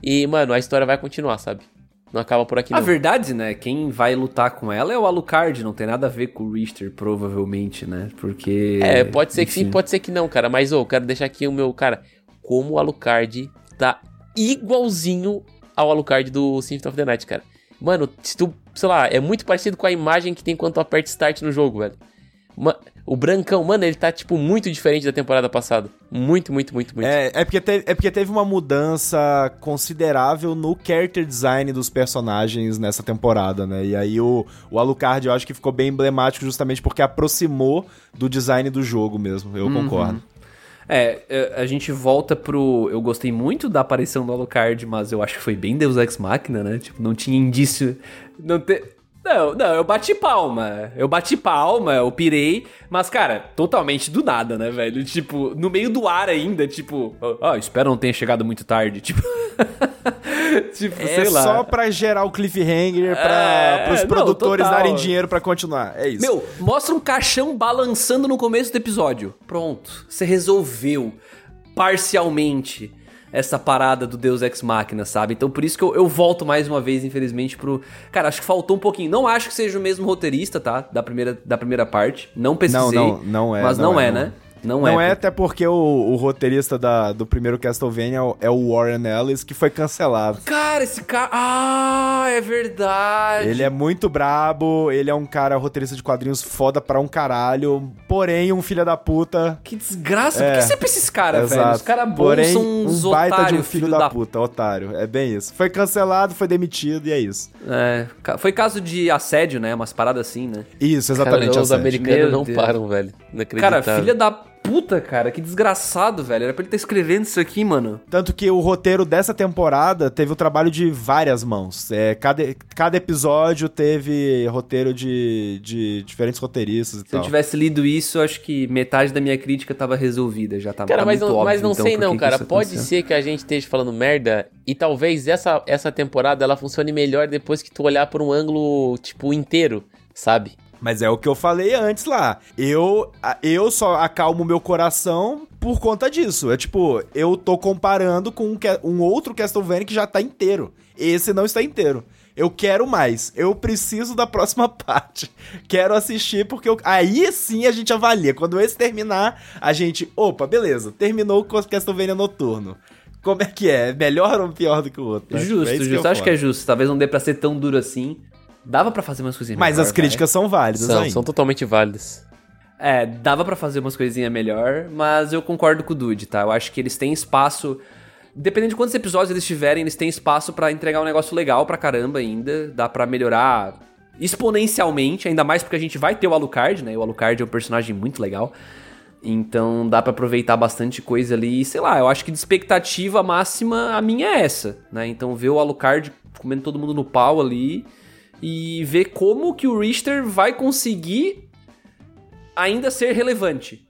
E, mano, a história vai continuar, sabe? Não acaba por aqui, A não. verdade, né? Quem vai lutar com ela é o Alucard, não tem nada a ver com o Richter, provavelmente, né? Porque. É, pode ser que sim, enfim. pode ser que não, cara. Mas, ô, quero deixar aqui o meu, cara, como o Alucard tá igualzinho ao Alucard do Symphony of the Night, cara. Mano, se tu, sei lá, é muito parecido com a imagem que tem quando tu aperta Start no jogo, velho. Ma- o Brancão, mano, ele tá, tipo, muito diferente da temporada passada. Muito, muito, muito, muito. É, é, porque teve, é porque teve uma mudança considerável no character design dos personagens nessa temporada, né? E aí o, o Alucard eu acho que ficou bem emblemático justamente porque aproximou do design do jogo mesmo, eu concordo. É, é, a gente volta pro. Eu gostei muito da aparição do Alucard, mas eu acho que foi bem Deus Ex Machina, né? Tipo, não tinha indício. Não te... Não, não, eu bati palma. Eu bati palma, eu pirei. Mas, cara, totalmente do nada, né, velho? Tipo, no meio do ar ainda, tipo. Ah, espero não tenha chegado muito tarde. Tipo. tipo, É sei lá. só pra gerar o cliffhanger, pra, É, pros não, produtores total. darem dinheiro pra continuar. É isso. Meu, mostra um caixão balançando no começo do episódio. Pronto. Você resolveu parcialmente essa parada do Deus Ex Machina, sabe? Então por isso que eu, eu volto mais uma vez, infelizmente, pro. Cara, acho que faltou um pouquinho. Não acho que seja o mesmo roteirista, tá? Da primeira, da primeira parte. Não pesquisei. Não, não, não é, Mas não não, é, é, não. né? Não, Não é. é até porque o, o roteirista da- do primeiro Castlevania é o Warren Ellis, que foi cancelado. Cara, esse cara. Ah, é verdade. Ele é muito brabo, ele é um cara roteirista de quadrinhos foda pra um caralho, porém um filho da puta. Que desgraça. É, Por que sempre esses caras, velho? Os caras bons Porém, são uns um baita otários, de um filho, da, puta, otário. É bem isso. Foi cancelado, foi demitido e é isso. É, foi caso de assédio, né? Umas paradas assim, né? Isso, Cara, exatamente. os assédio. americanos Meu não Deus. param, velho. Inacreditável. Cara, filha da puta, cara. Que desgraçado, velho. Era pra ele estar escrevendo isso aqui, mano. Tanto que o roteiro dessa temporada teve o trabalho de várias mãos. É, cada, cada episódio teve roteiro de, de diferentes roteiristas e Se eu tal. tivesse lido isso, eu acho que metade da minha crítica tava resolvida. Já tava Cara, tá mas muito não, mas óbvio, não então, sei não, cara. Pode aconteceu. ser que a gente esteja falando merda e talvez essa, essa temporada ela funcione melhor depois que tu olhar por um ângulo, tipo, inteiro, sabe? Mas é o que eu falei antes lá. Eu, eu só acalmo meu coração por conta disso. É tipo, eu tô comparando com um, um outro Castlevania que já tá inteiro. Esse não está inteiro. Eu quero mais. Eu preciso da próxima parte. Quero assistir porque eu- aí sim a gente avalia. Quando esse terminar, a gente, opa, beleza, terminou com o Castlevania Noturno. Como é que é? Melhor ou pior do que o outro? Justo, é justo. acho que é justo. Talvez não dê pra ser tão duro assim. Dava pra fazer umas coisinhas Mas melhor, as críticas são válidas São, ainda. são totalmente válidas. É, dava pra fazer umas coisinhas melhor, mas eu concordo com o Dude, tá? Eu acho que eles têm espaço. Dependendo de quantos episódios eles tiverem, eles têm espaço pra entregar um negócio legal pra caramba ainda. Dá pra melhorar exponencialmente, ainda mais porque a gente vai ter o Alucard, né? O Alucard é um personagem muito legal. Então dá pra aproveitar bastante coisa ali. E sei lá, eu acho que de expectativa máxima a minha é essa, né? Então ver o Alucard comendo todo mundo no pau ali e ver como que o Richter vai conseguir ainda ser relevante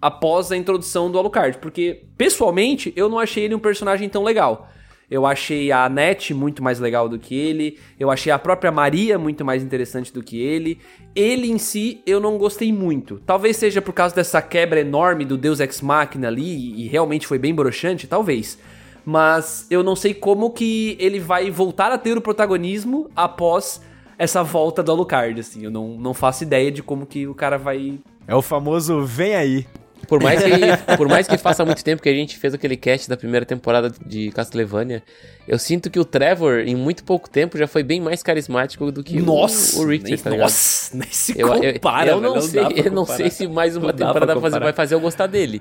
após a introdução do Alucard, porque pessoalmente eu não achei ele um personagem tão legal. Eu achei a Annette muito mais legal do que ele, eu achei a própria Maria muito mais interessante do que ele. Ele em si eu não gostei muito. Talvez seja por causa dessa quebra enorme do Deus Ex Machina ali e realmente foi bem broxante, talvez. Mas eu não sei como que ele vai voltar a ter o protagonismo após essa volta do Alucard, assim. Eu não, não faço ideia de como que o cara vai É o famoso vem aí. Por mais, que, por mais que faça muito tempo que a gente fez aquele cast da primeira temporada de Castlevania, eu sinto que o Trevor, em muito pouco tempo, já foi bem mais carismático do que o- Nossa, o, Richter, nem, tá nossa, nem se Eu, eu, compara, eu não velho, sei, eu não sei se mais uma Não temporada vai fazer eu gostar dele.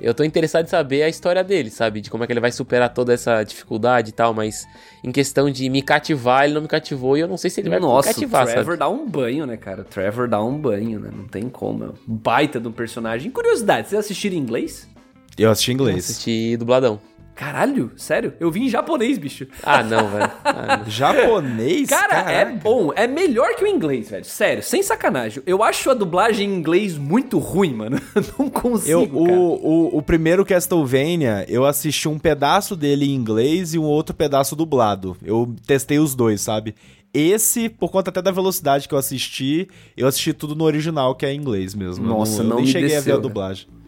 Eu tô interessado em saber a história dele, sabe? De como é que ele vai superar toda essa dificuldade e tal, mas em questão de me cativar, ele não me cativou e eu não sei se ele vai Nossa, me cativar, o Trevor sabe? dá um banho, né, cara? O Trevor dá um banho, né? Não tem como. é um Baita de um personagem. Curiosidade, vocês assistiram em inglês? Eu assisti em inglês. Assisti dubladão. Caralho, sério? Eu vi em japonês, bicho. Ah, não, velho. Ah, não. Japonês? Cara, é Caraca. bom. É melhor que o inglês, velho. Sério, sem sacanagem. Eu acho a dublagem em inglês muito ruim, mano. Não consigo, Eu, cara. o, o, o primeiro Castlevania, eu assisti um pedaço dele em inglês e um outro pedaço dublado. Eu testei os dois, sabe? Esse, por conta até da velocidade que eu assisti, eu assisti tudo no original, que é em inglês mesmo. Eu Nossa, eu não nem me cheguei a ver desceu, a velho.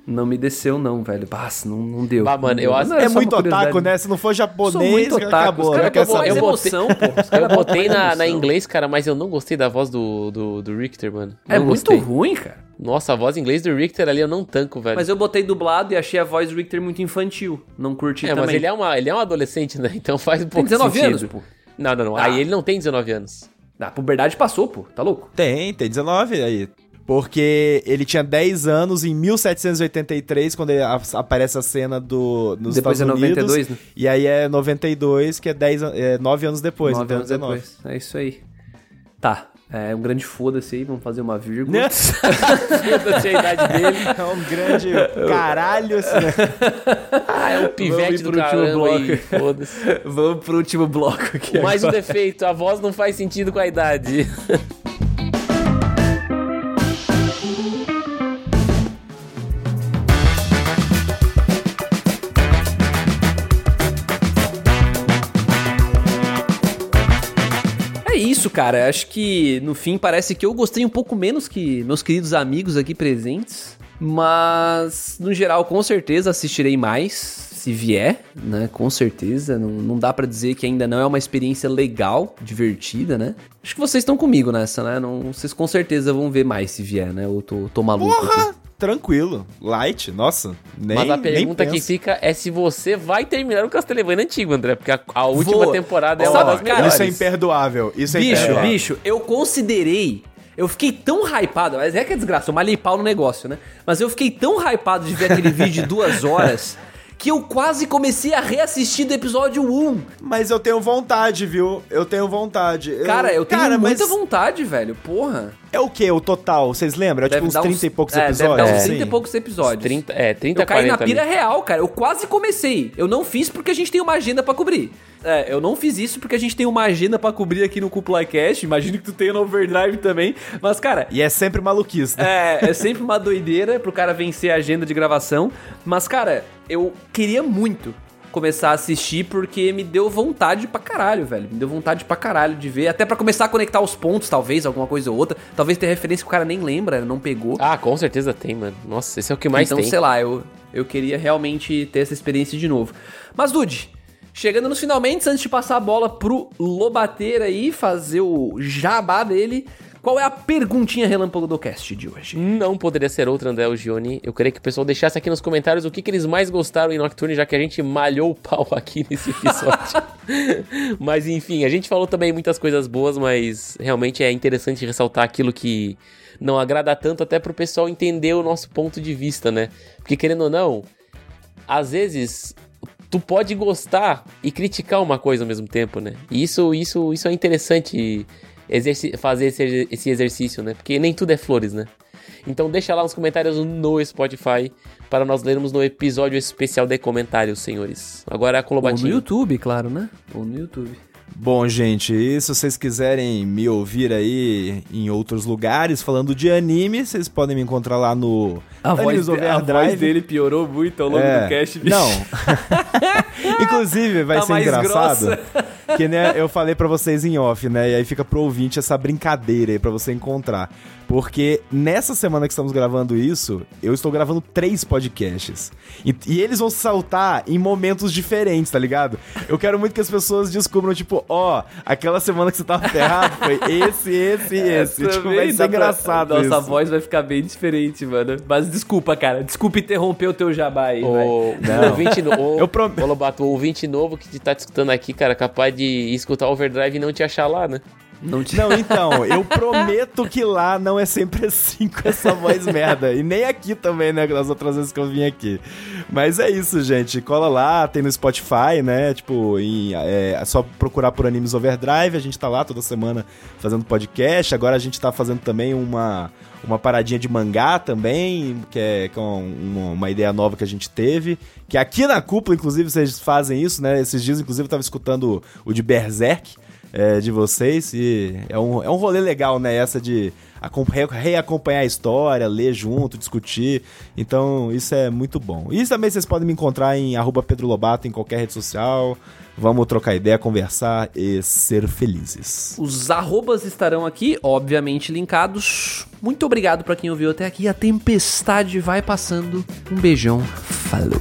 Não me desceu, não, velho. Nossa, não, não deu. Bah, mano, eu acho- É muito otaku, né? Se não for Sou japonês, muito otaku. acabou. Saber. eu botei- emoção, pô. Os Eu caras botam botei na, na inglês, cara, mas eu não gostei da voz do, do, do Richter, mano. É Não muito gostei. ruim, cara. Nossa, a voz em inglês do Richter ali eu não tanco, velho. Mas eu botei dublado e achei a voz do Richter muito infantil. Não curti é, também. mas ele é, uma, ele é um adolescente, né? Então faz um Tem pouco 19 sentido. anos, pô. Não, não, não. Ah. Aí ele não tem 19 anos. A puberdade passou, pô. Tá louco? Tem, tem 19 aí. Porque ele tinha 10 anos em 1783, quando ele- a- aparece a cena do, nos Depois Estados é Unidos. 92, né? E aí é 92, que é, 10, an- é 9 anos depois. Nove então anos 19. depois. É isso aí. Tá. É um grande foda-se aí. Vamos fazer uma vírgula. Né? Foda-se a idade dele. É um grande caralho esse né? Ah, é um pivete do pro último caramba aí. bloco. Foda-se. Vamos pro último bloco aqui. Mais um agora. defeito, a voz não faz sentido com a idade. isso, cara. Acho que no fim parece que eu gostei um pouco menos que meus queridos amigos aqui presentes. Mas, no geral, com certeza assistirei mais, se vier, né? Com certeza. Não, não dá pra dizer que ainda não é uma experiência legal, divertida, né? Acho que vocês estão comigo nessa, né? Não, vocês com certeza vão ver mais se vier, né? Eu tô, tô maluco. Porra! Tranquilo. Light, nossa. Nem, Mas a pergunta que fica é se você vai terminar o Castlevania antigo, André. Porque a, a última Vou. temporada é Sabe, uma das melhores. Isso é imperdoável. Isso é Bicho, imperdoável. bicho, eu considerei. Eu fiquei tão hypado, mas é que é desgraça, eu malhei pau no negócio, né? Mas eu fiquei tão hypado de ver aquele vídeo de duas horas que eu quase comecei a reassistir do episódio 1. Mas eu tenho vontade, viu? Eu tenho vontade. Cara, eu tenho Cara, muita mas vontade, velho. Porra. É o que o total? Vocês lembram? É tipo Deve uns dar 30 e poucos é, episódios? Deve dar uns assim? 30 e poucos episódios. 30, é, 30, Eu caí na 40 pira ali. real, cara. Eu quase comecei. Eu não fiz porque a gente tem uma agenda pra cobrir. É, eu não fiz isso porque a gente tem uma agenda pra cobrir aqui no Cúpula Cast. Imagino que tu tenha no Overdrive também. Mas, cara, E é sempre maluquice, né? é, é sempre uma doideira pro cara vencer a agenda de gravação. Mas, cara, eu queria muito começar a assistir porque me deu vontade pra caralho, velho. Me deu vontade pra caralho de ver. Até pra começar a conectar os pontos, talvez, alguma coisa ou outra. Talvez ter referência que o cara nem lembra, não pegou. Ah, com certeza tem, mano. Nossa, esse é o que mais então, tem. sei lá, eu, eu queria realmente ter essa experiência de novo. Mas, Dude, chegando nos finalmente, antes de passar a bola pro Lobater aí, fazer o jabá dele, qual é a perguntinha relâmpago do cast de hoje? Não poderia ser outro, André Gioni. Eu queria que o pessoal deixasse aqui nos comentários o que, que eles mais gostaram em Nocturne, já que a gente malhou o pau aqui nesse episódio. mas enfim, a gente falou também muitas coisas boas, mas realmente é interessante ressaltar aquilo que não agrada tanto, até pro pessoal entender o nosso ponto de vista, né? Porque querendo ou não, às vezes tu pode gostar e criticar uma coisa ao mesmo tempo, né? E isso, isso, isso é interessante exerci- fazer esse, esse exercício, né? Porque nem tudo é flores, né? Então deixa lá nos comentários no Spotify para nós lermos no episódio especial de comentários, senhores. Agora com o Ou no. YouTube, claro, né? Ou no YouTube. Bom, gente, e se vocês quiserem me ouvir aí em outros lugares falando de anime, vocês podem me encontrar lá no Animes Overdrive. piorou muito ao É, Não. Inclusive, vai Tá ser engraçado. Que né, eu falei pra vocês em off, né? E aí fica pro ouvinte essa brincadeira aí pra você encontrar. Porque nessa semana que estamos gravando isso, eu estou gravando três podcasts. E, e eles vão saltar em momentos diferentes, tá ligado? Eu quero muito que as pessoas descubram, tipo, ó, aquela semana que você tava ferrado foi esse, esse e esse. tipo, vai ser engraçado Nossa isso. voz vai ficar bem diferente, mano. Mas desculpa, cara. Desculpa interromper o teu jabá aí. O, Não. o ouvinte, no, o, Eu prom- Ô, Lobato, o ouvinte novo que tá te escutando aqui, cara, capaz de escutar o Overdrive e não te achar lá, né? Não te... Não, então, eu prometo que lá não é sempre assim com essa voz merda. E nem aqui também, né? Das outras vezes que eu vim aqui. Mas é isso, gente. Cola lá, tem no Spotify, né? Tipo, em, é, é só procurar por Animes Overdrive. A gente tá lá toda semana fazendo podcast. Agora a gente tá fazendo também uma, uma paradinha de mangá também, que é, que é uma, uma ideia nova que a gente teve. Que aqui na cúpula, inclusive, vocês fazem isso, né? Esses dias, inclusive, eu tava escutando o de Berserk é, de vocês. E é um, é um rolê legal, né? Essa de reacompanhar a história, ler junto, discutir. Então, isso é muito bom. E também vocês podem me encontrar em Pedro Lobato em qualquer rede social. Vamos trocar ideia, conversar e ser felizes. Os arrobas estarão aqui, obviamente linkados. Muito obrigado pra quem ouviu até aqui. A tempestade vai passando. Um beijão. Falou.